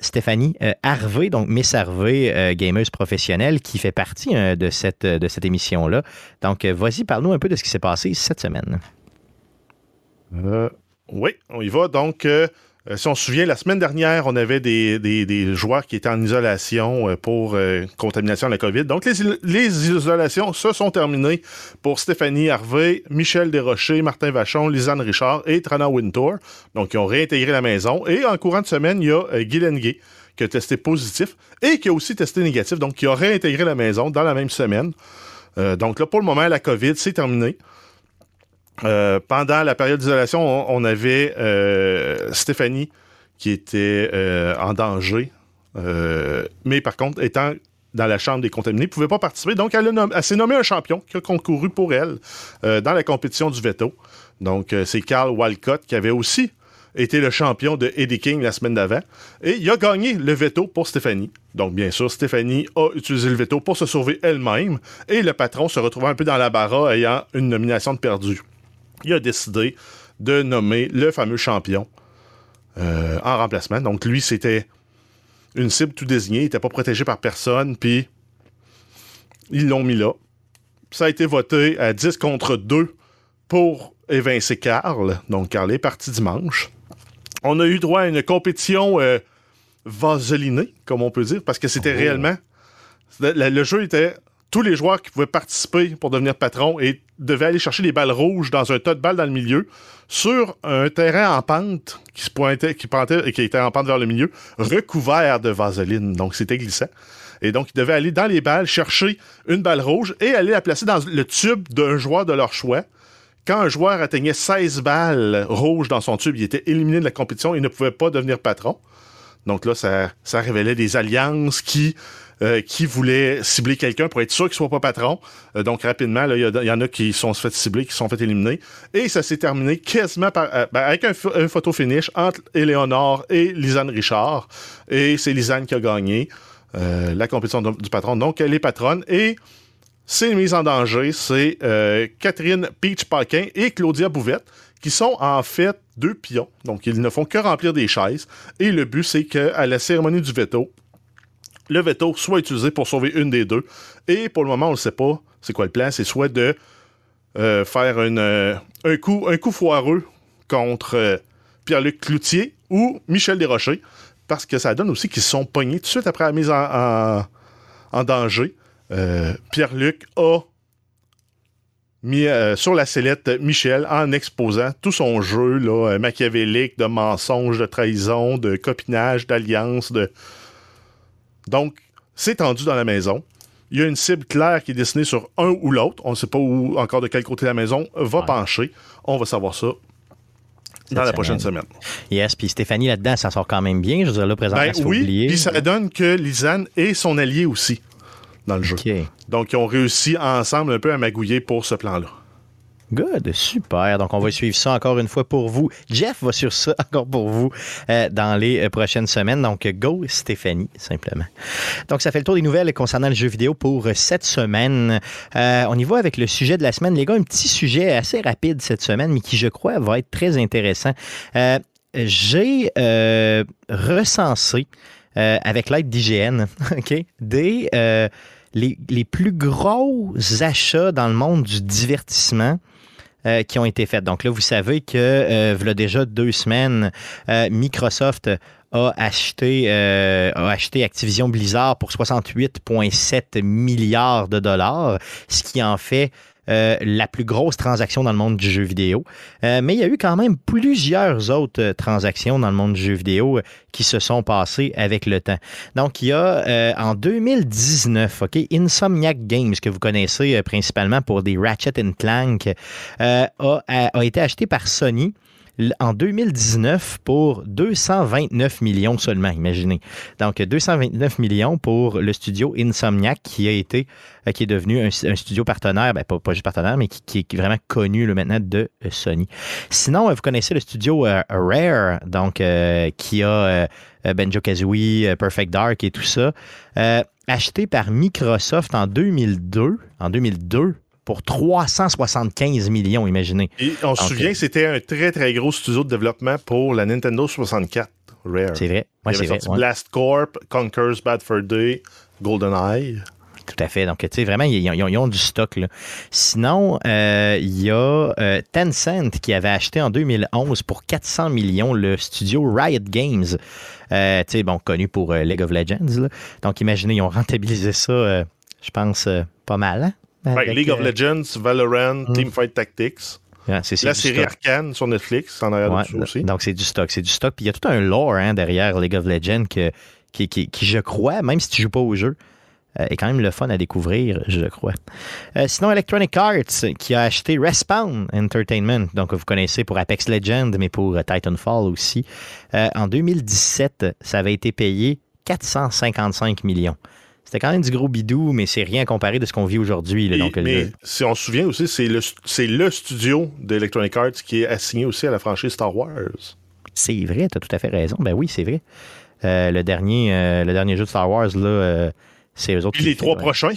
Stéphanie Harvey, donc Miss Harvey, gameuse professionnelle, qui fait partie de cette, de cette émission-là. Donc, vas-y, parle-nous un peu de ce qui s'est passé cette semaine. oui, on y va. Donc, euh, si on se souvient, la semaine dernière, on avait des, joueurs qui étaient en isolation euh, pour euh, contamination de la COVID. Donc, les, isolations se sont terminées pour Stéphanie Harvey, Michel Desrochers, Martin Vachon, Lisanne Richard et Trana Wintour. Donc, ils ont réintégré la maison. Et en courant de semaine, il y a Guylaine Gay qui a testé positif et qui a aussi testé négatif. Donc, qui a réintégré la maison dans la même semaine. donc, là, pour le moment, la COVID, c'est terminé. Euh, pendant la période d'isolation, on, avait euh, Stéphanie qui était euh, en danger, mais par contre, étant dans la chambre des contaminés, ne pouvait pas participer. Donc, elle, s'est nommée un champion qui a concouru pour elle dans la compétition du veto. Donc, c'est Carl Walcott qui avait aussi été le champion de Eddie King la semaine d'avant. Et il a gagné le veto pour Stéphanie. Donc, bien sûr, Stéphanie a utilisé le veto pour se sauver elle-même. Et le patron se retrouvait un peu dans la barre ayant une nomination de perdu il a décidé de nommer le fameux champion euh, en remplacement. Donc lui, c'était une cible tout désignée, il n'était pas protégé par personne, puis ils l'ont mis là. Ça a été voté à 10 contre 2 pour évincer Carl. Donc Carl est parti dimanche. On a eu droit à une compétition euh, vaselinée, comme on peut dire, parce que c'était oh. réellement... le, jeu était tous les joueurs qui pouvaient participer pour devenir patron et devaient aller chercher les balles rouges dans un tas de balles dans le milieu sur un terrain en pente qui se pointait, qui et qui était en pente vers le milieu, recouvert de vaseline. Donc c'était glissant. Et donc, ils devaient aller dans les balles, chercher une balle rouge et aller la placer dans le tube d'un joueur de leur choix. Quand un joueur atteignait 16 balles rouges dans son tube, il était éliminé de la compétition et ne pouvait pas devenir patron. Donc là, ça, ça révélait des alliances qui euh, qui voulait cibler quelqu'un pour être sûr qu'il soit pas patron. Euh, donc rapidement, il y, en a qui sont fait cibler, qui sont fait éliminer. Et ça s'est terminé quasiment par, euh, ben, avec un, photo finish entre Éléonore et Lisanne Richard. Et c'est Lisanne qui a gagné la compétition du patron. Donc elle est patronne et c'est mise en danger, c'est Catherine Peach-Paquin et Claudia Bouvette, qui sont en fait deux pions. Donc, ils ne font que remplir des chaises. Et le but, c'est qu'à la cérémonie du veto, le veto soit utilisé pour sauver une des deux. Et pour le moment, on ne sait pas c'est quoi le plan. C'est soit de euh, faire euh, un, coup, un foireux contre euh, Pierre-Luc Cloutier ou Michel Desrochers, parce que ça donne aussi qu'ils sont pognés tout de suite après la mise en, danger. Pierre-Luc a mis sur la sellette Michel en exposant tout son jeu là, machiavélique de mensonges, de trahison, de copinage, d'alliance, de donc, c'est tendu dans la maison. Il y a une cible claire qui est dessinée sur un ou l'autre. On ne sait pas où, encore de quel côté la maison va pencher. On va savoir ça dans la prochaine semaine. Yes, puis Stéphanie là-dedans, ça sort quand même bien. Je veux dire, là, présentement, ben, oui, puis ça donne que Lisanne est son allié aussi dans le jeu. Donc, ils ont réussi ensemble un peu à magouiller pour ce plan-là. Good, super. Donc, on va suivre ça encore une fois pour vous. Jeff va sur ça (laughs) encore pour vous euh, dans les euh, prochaines semaines. Donc, go Stéphanie, simplement. Donc, ça fait le tour des nouvelles concernant le jeu vidéo pour euh, cette semaine. on y va avec le sujet de la semaine. Les gars, un petit sujet assez rapide cette semaine, mais qui, je crois, va être très intéressant. J'ai recensé, avec l'aide d'IGN, (laughs) des... Les, les, plus gros achats dans le monde du divertissement euh, qui ont été faites. Donc là, vous savez que euh, déjà deux semaines, euh, Microsoft a acheté, a acheté Activision Blizzard pour 68,7 milliards de dollars, ce qui en fait euh, la plus grosse transaction dans le monde du jeu vidéo. Euh, mais il y a eu quand même plusieurs autres euh, transactions dans le monde du jeu vidéo qui se sont passées avec le temps. Donc, il y a en 2019, OK, Insomniac Games, que vous connaissez principalement pour des Ratchet Clank, a, a été acheté par Sony en 2019 pour 229 millions seulement, imaginez. Donc 229 millions pour le studio Insomniac qui a été euh, qui est devenu un, studio partenaire, ben, pas, juste partenaire, mais qui, est vraiment connu le maintenant de euh, Sony. Sinon, euh, vous connaissez le studio Rare, donc qui a Benjo Kazooie, Perfect Dark et tout ça, acheté par Microsoft en 2002. En 2002 pour 375 millions, imaginez. Et on se souvient que c'était un très, très gros studio de développement pour la Nintendo 64 Rare. C'est vrai. Ouais, c'est vrai. Blast Corp, Conker's Bad Fur Day, GoldenEye. Tout à fait. Donc, tu sais, vraiment, ils, ont du stock. Là. Sinon, euh, il y a euh, Tencent qui avait acheté en 2011 pour 400 millions le studio Riot Games. Euh, tu sais, bon, connu pour League of Legends. Donc, imaginez, ils ont rentabilisé ça, je pense, pas mal. Hein? League of euh, Legends, Valorant, hmm. Teamfight Tactics. la série Arcane sur Netflix, en arrière aussi. Donc, c'est du stock. C'est du stock. Puis il y a tout un lore hein, derrière League of Legends que, qui, qui, je crois, même si tu joues pas au jeu, euh, est quand même le fun à découvrir, je crois. Euh, sinon, Electronic Arts, qui a acheté Respawn Entertainment, donc vous connaissez pour Apex Legends, mais pour Titanfall aussi. en 2017, ça avait été payé 455 millions. C'était quand même du gros bidou, mais c'est rien comparé de ce qu'on vit aujourd'hui. Mais si on se souvient aussi, c'est le, le studio d'Electronic Arts qui est assigné aussi à la franchise Star Wars. C'est vrai, tu as tout à fait raison. Ben oui, c'est vrai. Euh, le, dernier, euh, le dernier jeu de Star Wars, là, euh, c'est eux autres. Et les trois prochains.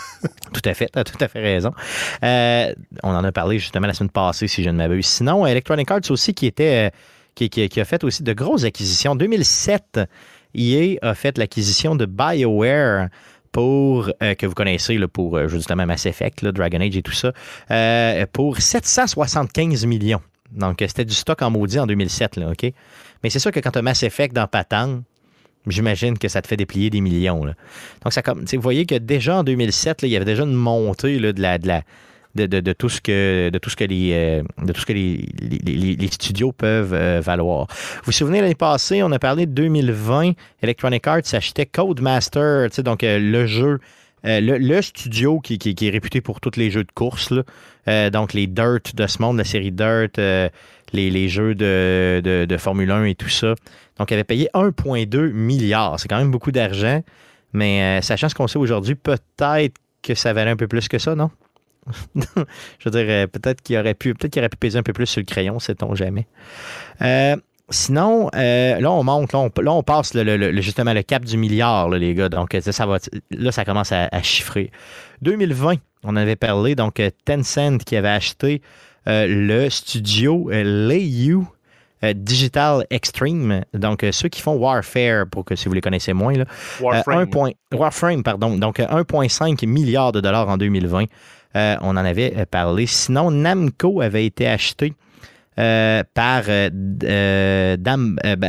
(laughs) tout à fait, tu as tout à fait raison. on en a parlé justement la semaine passée, si je ne m'abuse. Sinon, Electronic Arts aussi, qui était. Qui, qui, a fait aussi de grosses acquisitions. En 2007, EA a fait l'acquisition de BioWare pour, euh, que vous connaissez là, pour euh, justement Mass Effect, Dragon Age et tout ça, euh, pour 775 millions. Donc, c'était du stock en maudit en 2007, là, OK? Mais c'est sûr que quand tu as Mass Effect dans Patan, j'imagine que ça te fait déplier des millions. Donc, ça, comme, vous voyez que déjà en 2007, il y avait déjà une montée de de la de, tout ce que de tout ce que les euh, de tout ce que les, les, studios peuvent euh, valoir. Vous vous souvenez l'année passée, on a parlé de 2020, Electronic Arts achetait Codemaster, donc euh, le jeu le, studio qui, qui, est réputé pour tous les jeux de course, donc les Dirt de ce monde, la série Dirt, les, jeux de, de, de, Formule 1 et tout ça. Donc, il avait payé 1,2 milliard. C'est quand même beaucoup d'argent, mais sachant ce qu'on sait aujourd'hui, peut-être que ça valait un peu plus que ça, non? (laughs) je veux dire, euh, peut-être qu'il aurait pu, peut-être qu'il aurait pu peser un peu plus sur le crayon, sait-on jamais. Euh, sinon, euh, là, on monte, là, on, passe justement le cap du milliard, les gars. Donc, ça, va, là, ça commence à, chiffrer. 2020, on avait parlé, donc Tencent qui avait acheté le studio Leyu Digital Extreme, donc ceux qui font Warfare, pour que si vous les connaissez moins, là, Warframe. Warframe, pardon, donc 1,5 milliard de dollars en 2020. Euh, on en avait euh, parlé. Sinon, Namco avait été acheté euh, par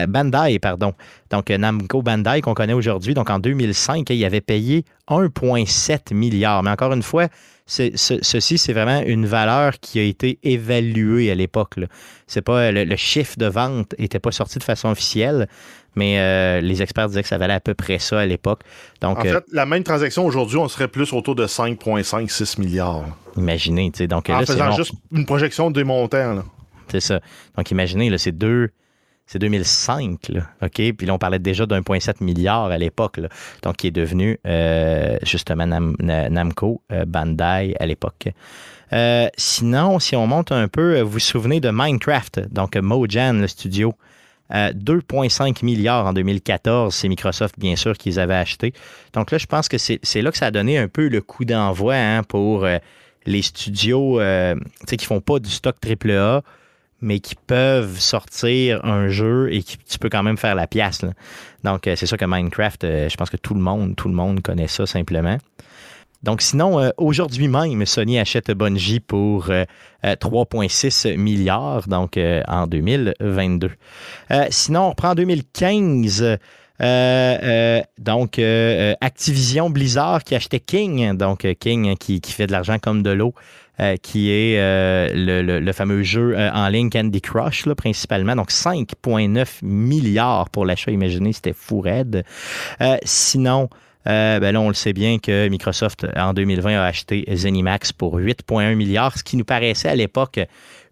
Bandai, pardon. Donc, Namco Bandai qu'on connaît aujourd'hui. Donc, en 2005, il avait payé 1,7 milliard. Mais encore une fois, ceci, c'est vraiment une valeur qui a été évaluée à l'époque. Le, chiffre de vente n'était pas sorti de façon officielle, mais euh, les experts disaient que ça valait à peu près ça à l'époque. Donc, en euh, fait, la même transaction aujourd'hui, on serait plus autour de 5,5-6 milliards. Imaginez, tu sais. Donc, en faisant juste une projection des montants. C'est ça. Donc, imaginez, c'est deux c'est 2005, là, OK? Puis là, on parlait déjà d'1,7 milliard à l'époque, là, donc qui est devenu euh, justement Namco Bandai à l'époque. Sinon, si on monte un peu, vous vous souvenez de Minecraft, donc Mojang, le studio, 2,5 milliards en 2014, c'est Microsoft, bien sûr, qu'ils avaient acheté. Donc là, je pense que c'est là que ça a donné un peu le coup d'envoi hein, pour les studios qui ne font pas du stock AAA, mais qui peuvent sortir un jeu et qui tu peux quand même faire la pièce. Donc, euh, c'est ça que Minecraft, euh, je pense que tout le monde, tout le monde connaît ça simplement. Donc, sinon, euh, aujourd'hui même, Sony achète Bungie pour 3,6 milliards, donc en 2022. sinon, on reprend en 2015. donc, Activision Blizzard qui achetait King, donc King qui, qui fait de l'argent comme de l'eau, euh, qui est euh, le, fameux jeu euh, en ligne Candy Crush, là, principalement. Donc 5,9 milliards pour l'achat. Imaginez, c'était fou raide. sinon, ben là, on le sait bien que Microsoft, en 2020, a acheté Zenimax pour 8,1 milliards, ce qui nous paraissait à l'époque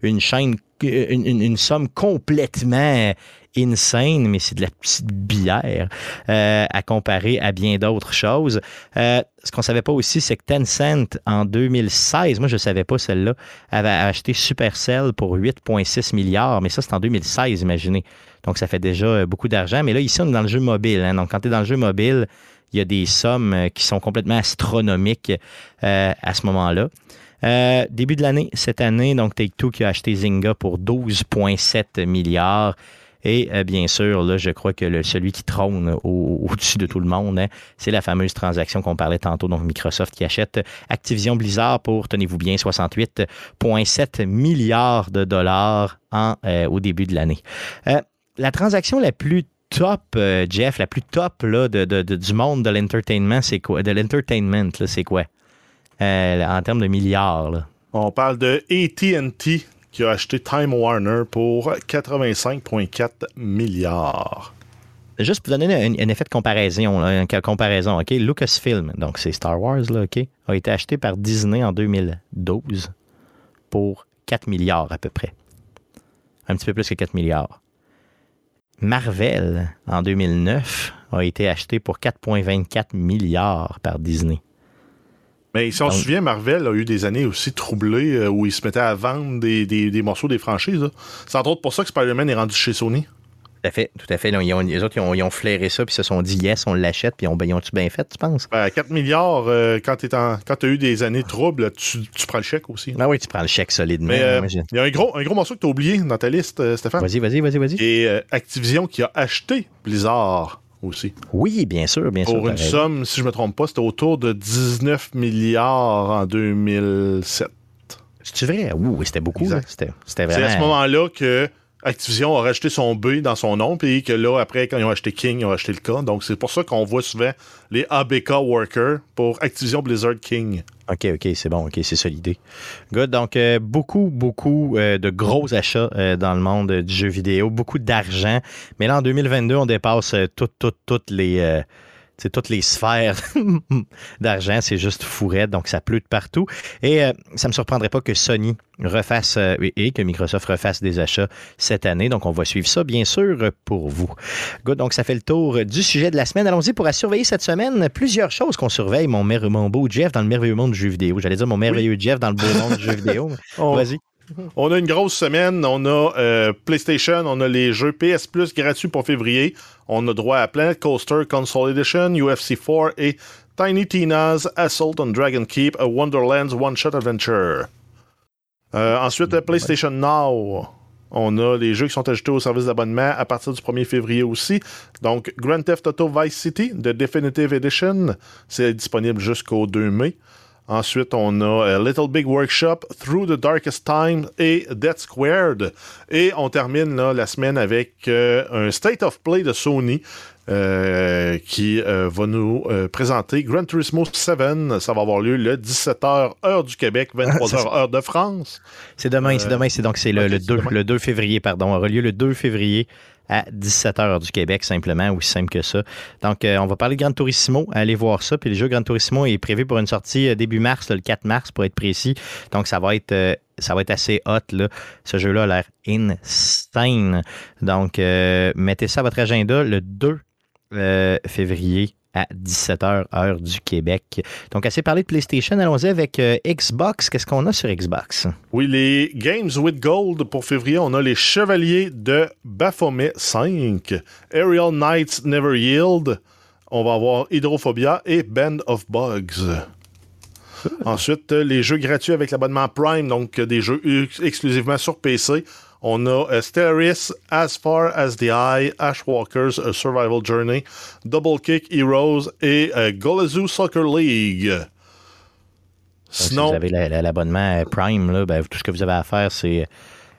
une chaîne, une, somme complètement insane, mais c'est de la petite bière euh, à comparer à bien d'autres choses. Euh, ce qu'on ne savait pas aussi, c'est que Tencent, en 2016, moi je ne savais pas celle-là, avait acheté Supercell pour 8,6 milliards, mais ça c'est en 2016, imaginez. Donc ça fait déjà euh, beaucoup d'argent. Mais là, ici, on est dans le jeu mobile. Hein. Donc quand tu es dans le jeu mobile, il y a des sommes qui sont complètement astronomiques à ce moment-là. début de l'année, cette année, donc Take-Two qui a acheté Zynga pour 12,7 milliards. Et euh, bien sûr, là, je crois que celui qui trône au-dessus de tout le monde, hein, c'est la fameuse transaction qu'on parlait tantôt, donc Microsoft qui achète Activision Blizzard pour, tenez-vous bien, 68,7 milliards de dollars en, euh, au début de l'année. Euh, la transaction la plus top, Jeff, la plus top là, de, du monde de l'entertainment, c'est quoi? De l'entertainment, c'est quoi? en termes de milliards. On parle de ATT qui a acheté Time Warner pour 85,4 milliards. Juste pour donner un, effet de comparaison, une comparaison, OK? Lucasfilm, donc c'est Star Wars, là, OK, a été acheté par Disney en 2012 pour 4 milliards à peu près. Un petit peu plus que 4 milliards. Marvel, en 2009, a été acheté pour 4,24 milliards par Disney. Mais si on se souvient, Marvel a eu des années aussi troublées euh, où ils se mettaient à vendre des, morceaux des franchises. C'est entre autres pour ça que Spider-Man est rendu chez Sony. Tout à fait, tout à fait. ils ont, les autres, ils ont, flairé ça, puis se sont dit yes, on l'achète, puis ben, ils ont-tu bien fait, tu penses? 4 ben, milliards, euh, quand tu as eu des années troubles, tu, prends le chèque aussi. Ah oui, tu prends le chèque solidement. Euh, il y a un gros, un gros morceau que tu as oublié dans ta liste, Stéphane. Vas-y, vas-y, vas-y, vas-y. Et Activision qui a acheté Blizzard aussi. Oui, bien sûr, bien sûr. Pour une somme, si je ne me trompe pas, c'était autour de 19 milliards en 2007. C'est vrai? Oui, c'était beaucoup. C'était vraiment... C'est à ce moment-là que Activision a rajouté son B dans son nom, puis que là, après, quand ils ont acheté King, ils ont acheté le K. Donc, c'est pour ça qu'on voit souvent les ABK Workers pour Activision Blizzard King. OK, OK, c'est bon, OK, c'est ça l'idée. Good. Donc, euh, beaucoup, beaucoup euh, de gros achats euh, dans le monde du jeu vidéo, beaucoup d'argent. Mais là, en 2022, on dépasse toutes, toutes, toutes les c'est toutes les sphères (laughs) d'argent, c'est juste fourré, donc ça pleut de partout. Et euh, ça ne me surprendrait pas que Sony refasse euh, et que Microsoft refasse des achats cette année. Donc, on va suivre ça, bien sûr, pour vous. Good, donc ça fait le tour du sujet de la semaine. Allons-y pour surveiller cette semaine plusieurs choses qu'on surveille, mon, mon beau Jeff dans le merveilleux monde du jeu vidéo. J'allais dire mon merveilleux Jeff dans le beau monde du jeu vidéo. (laughs) Vas-y. On a une grosse semaine. On a euh, PlayStation, on a les jeux PS Plus gratuits pour février. On a droit à Planet Coaster Console Edition, UFC 4 et Tiny Tina's Assault on Dragon Keep, a Wonderland's One-Shot Adventure. Euh, ensuite, PlayStation Now. On a les jeux qui sont ajoutés au service d'abonnement à partir du 1er février aussi. Donc, Grand Theft Auto Vice City, The Definitive Edition, c'est disponible jusqu'au 2 mai. Ensuite, on a euh, Little Big Workshop, Through the Darkest Time et Dead Squared. Et on termine la semaine avec euh, un State of Play de Sony. Euh, qui va nous présenter Gran Turismo 7. Ça va avoir lieu le 17h heure du Québec, (laughs) 23h heure de France. C'est demain, c'est demain, c'est donc c'est le, 2, le 2 février, pardon, aura lieu le 2 février à 17h du Québec, simplement, aussi simple que ça. Donc, euh, on va parler de Gran Turismo. Allez voir ça. Puis le jeu Gran Turismo est prévu pour une sortie euh, début mars, le 4 mars, pour être précis. Donc, ça va être. Euh, ça va être assez hot. Là. Ce jeu-là a l'air insane. Donc, mettez ça à votre agenda le 2 février à 17h, heure du Québec. Donc, assez parlé de PlayStation, allons-y avec euh, Xbox. Qu'est-ce qu'on a sur Xbox? Oui, les Games with Gold pour février, on a les Chevaliers de Baphomet 5, Aerial Knights Never Yield, on va avoir Hydrophobia et Band of Bugs. Ensuite, les jeux gratuits avec l'abonnement Prime, donc des jeux exclusivement sur PC. On a uh, Stellaris, As Far as the Eye, Ashwalkers, A Survival Journey, Double Kick Heroes et uh, Golazoo Soccer League. Sinon, si vous avez l'abonnement Prime, là, ben, tout ce que vous avez à faire, c'est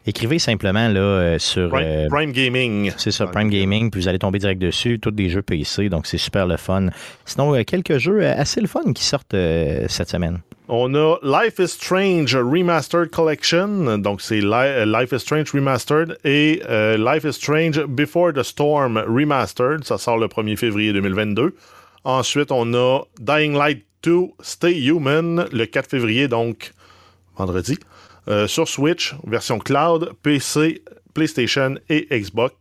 écrivez simplement là, euh, sur Prime, Prime Gaming. C'est ça, Prime Gaming, puis vous allez tomber direct dessus, tous des jeux PC, donc c'est super le fun. Sinon, euh, quelques jeux assez le fun qui sortent euh, cette semaine. On a Life is Strange Remastered Collection. Donc, c'est euh, Life is Strange Remastered et euh, Life is Strange Before the Storm Remastered. Ça sort le 1er février 2022. Ensuite, on a Dying Light 2 Stay Human le 4 février, donc vendredi. Euh, sur Switch, version cloud, PC, PlayStation et Xbox.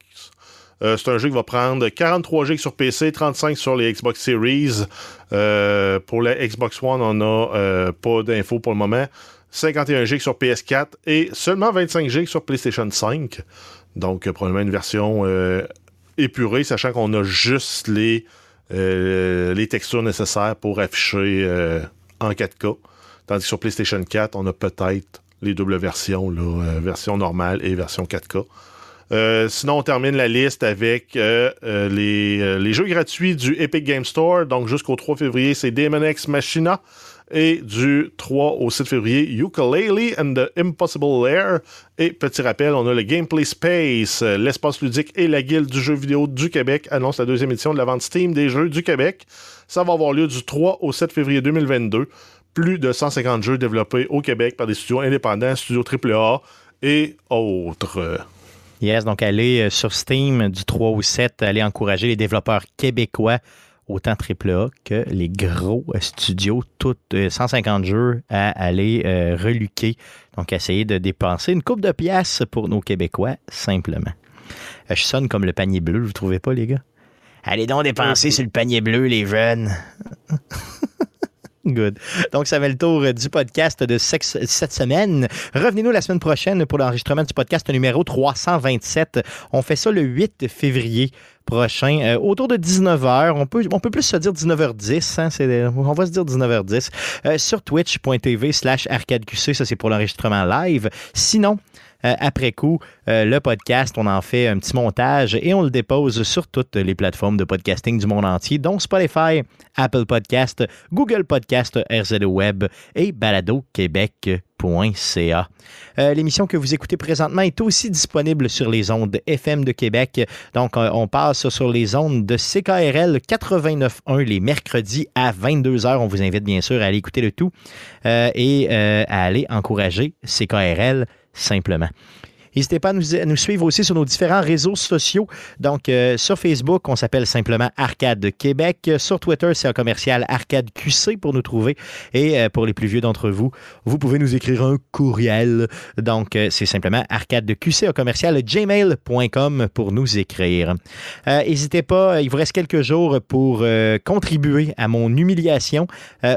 Euh, c'est un jeu qui va prendre 43 GB sur PC, 35 sur les Xbox Series. Euh, pour la Xbox One, on n'a pas d'infos pour le moment. 51 GB sur PS4 et seulement 25 GB sur PlayStation 5. Donc, probablement une version épurée, sachant qu'on a juste les, les textures nécessaires pour afficher en 4K. Tandis que sur PlayStation 4, on a peut-être les doubles versions, version normale et version 4K. Euh, sinon, on termine la liste avec euh, euh, les, jeux gratuits du Epic Game Store. Donc, jusqu'au 3 février, c'est Demon X Machina. Et du 3 au 7 février, Ukulele and the Impossible Lair. Et petit rappel, on a le Gameplay Space, l'espace ludique et la guilde du jeu vidéo du Québec annonce la deuxième édition de la vente Steam des jeux du Québec. Ça va avoir lieu du 3 au 7 février 2022. Plus de 150 jeux développés au Québec par des studios indépendants, studios AAA et autres. Yes, donc allez euh, sur Steam du 3 au 7, allez encourager les développeurs québécois, autant AAA que les gros euh, studios, toutes 150 euh, jeux à aller reluquer. Donc essayer de dépenser une coupe de pièces pour nos Québécois, simplement. Je sonne comme le panier bleu, vous trouvez pas, les gars? Allez donc dépenser sur le panier bleu, les jeunes. (laughs) Donc, ça va le tour du podcast de cette semaine. Revenez-nous la semaine prochaine pour l'enregistrement du podcast numéro 327. On fait ça le 8 février prochain, euh, autour de 19h. On peut, on peut plus se dire 19h10. Hein, on va se dire 19h10. Euh, sur twitch.tv slash arcadeqc. Ça, c'est pour l'enregistrement live. Sinon, euh, après coup, euh, le podcast, on en fait un petit montage et on le dépose sur toutes les plateformes de podcasting du monde entier, dont Spotify, Apple Podcast, Google Podcast, RZO Web et baladoquebec.ca. Euh, l'émission que vous écoutez présentement est aussi disponible sur les ondes FM de Québec. Donc, on passe sur les ondes de CKRL 89.1 les mercredis à 22h. On vous invite bien sûr à aller écouter le tout et à aller encourager CKRL simplement. N'hésitez pas à nous, suivre aussi sur nos différents réseaux sociaux. Donc, euh, sur Facebook, on s'appelle simplement Arcade Québec. Sur Twitter, c'est un commercial Arcade QC pour nous trouver. Et euh, pour les plus vieux d'entre vous, vous pouvez nous écrire un courriel. Donc, euh, c'est simplement arcade QC, un commercial gmail.com pour nous écrire. N'hésitez pas, il vous reste quelques jours pour contribuer à mon humiliation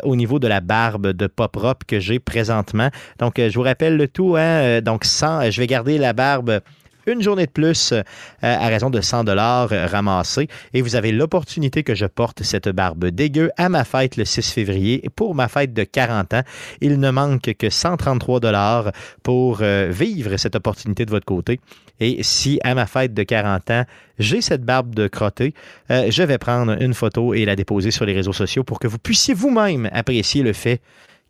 au niveau de la barbe de pop rock que j'ai présentement. Donc, je vous rappelle le tout. Hein? Donc, sans, je vais garder la barbe une journée de plus euh, à raison de 100 dollars ramassés et vous avez l'opportunité que je porte cette barbe dégueu à ma fête le 6 février pour ma fête de 40 ans. Il ne manque que 133 dollars pour euh, vivre cette opportunité de votre côté. Et si à ma fête de 40 ans, j'ai cette barbe de crotté, euh, je vais prendre une photo et la déposer sur les réseaux sociaux pour que vous puissiez vous-même apprécier le fait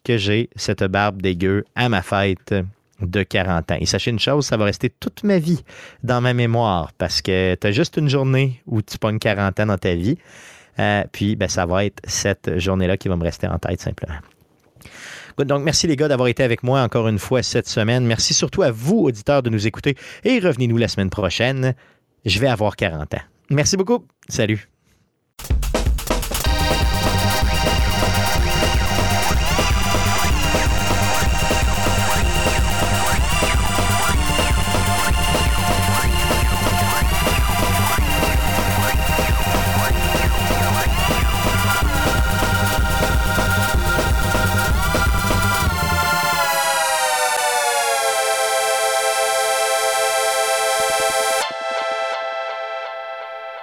que j'ai cette barbe dégueu à ma fête de 40 ans. Et sachez une chose, ça va rester toute ma vie dans ma mémoire parce que tu as juste une journée où tu pognes 40 ans dans ta vie. Euh, puis, ben, ça va être cette journée-là qui va me rester en tête simplement. Donc, merci les gars d'avoir été avec moi encore une fois cette semaine. Merci surtout à vous, auditeurs, de nous écouter et revenez-nous la semaine prochaine. je vais avoir 40 ans. Merci beaucoup. Salut.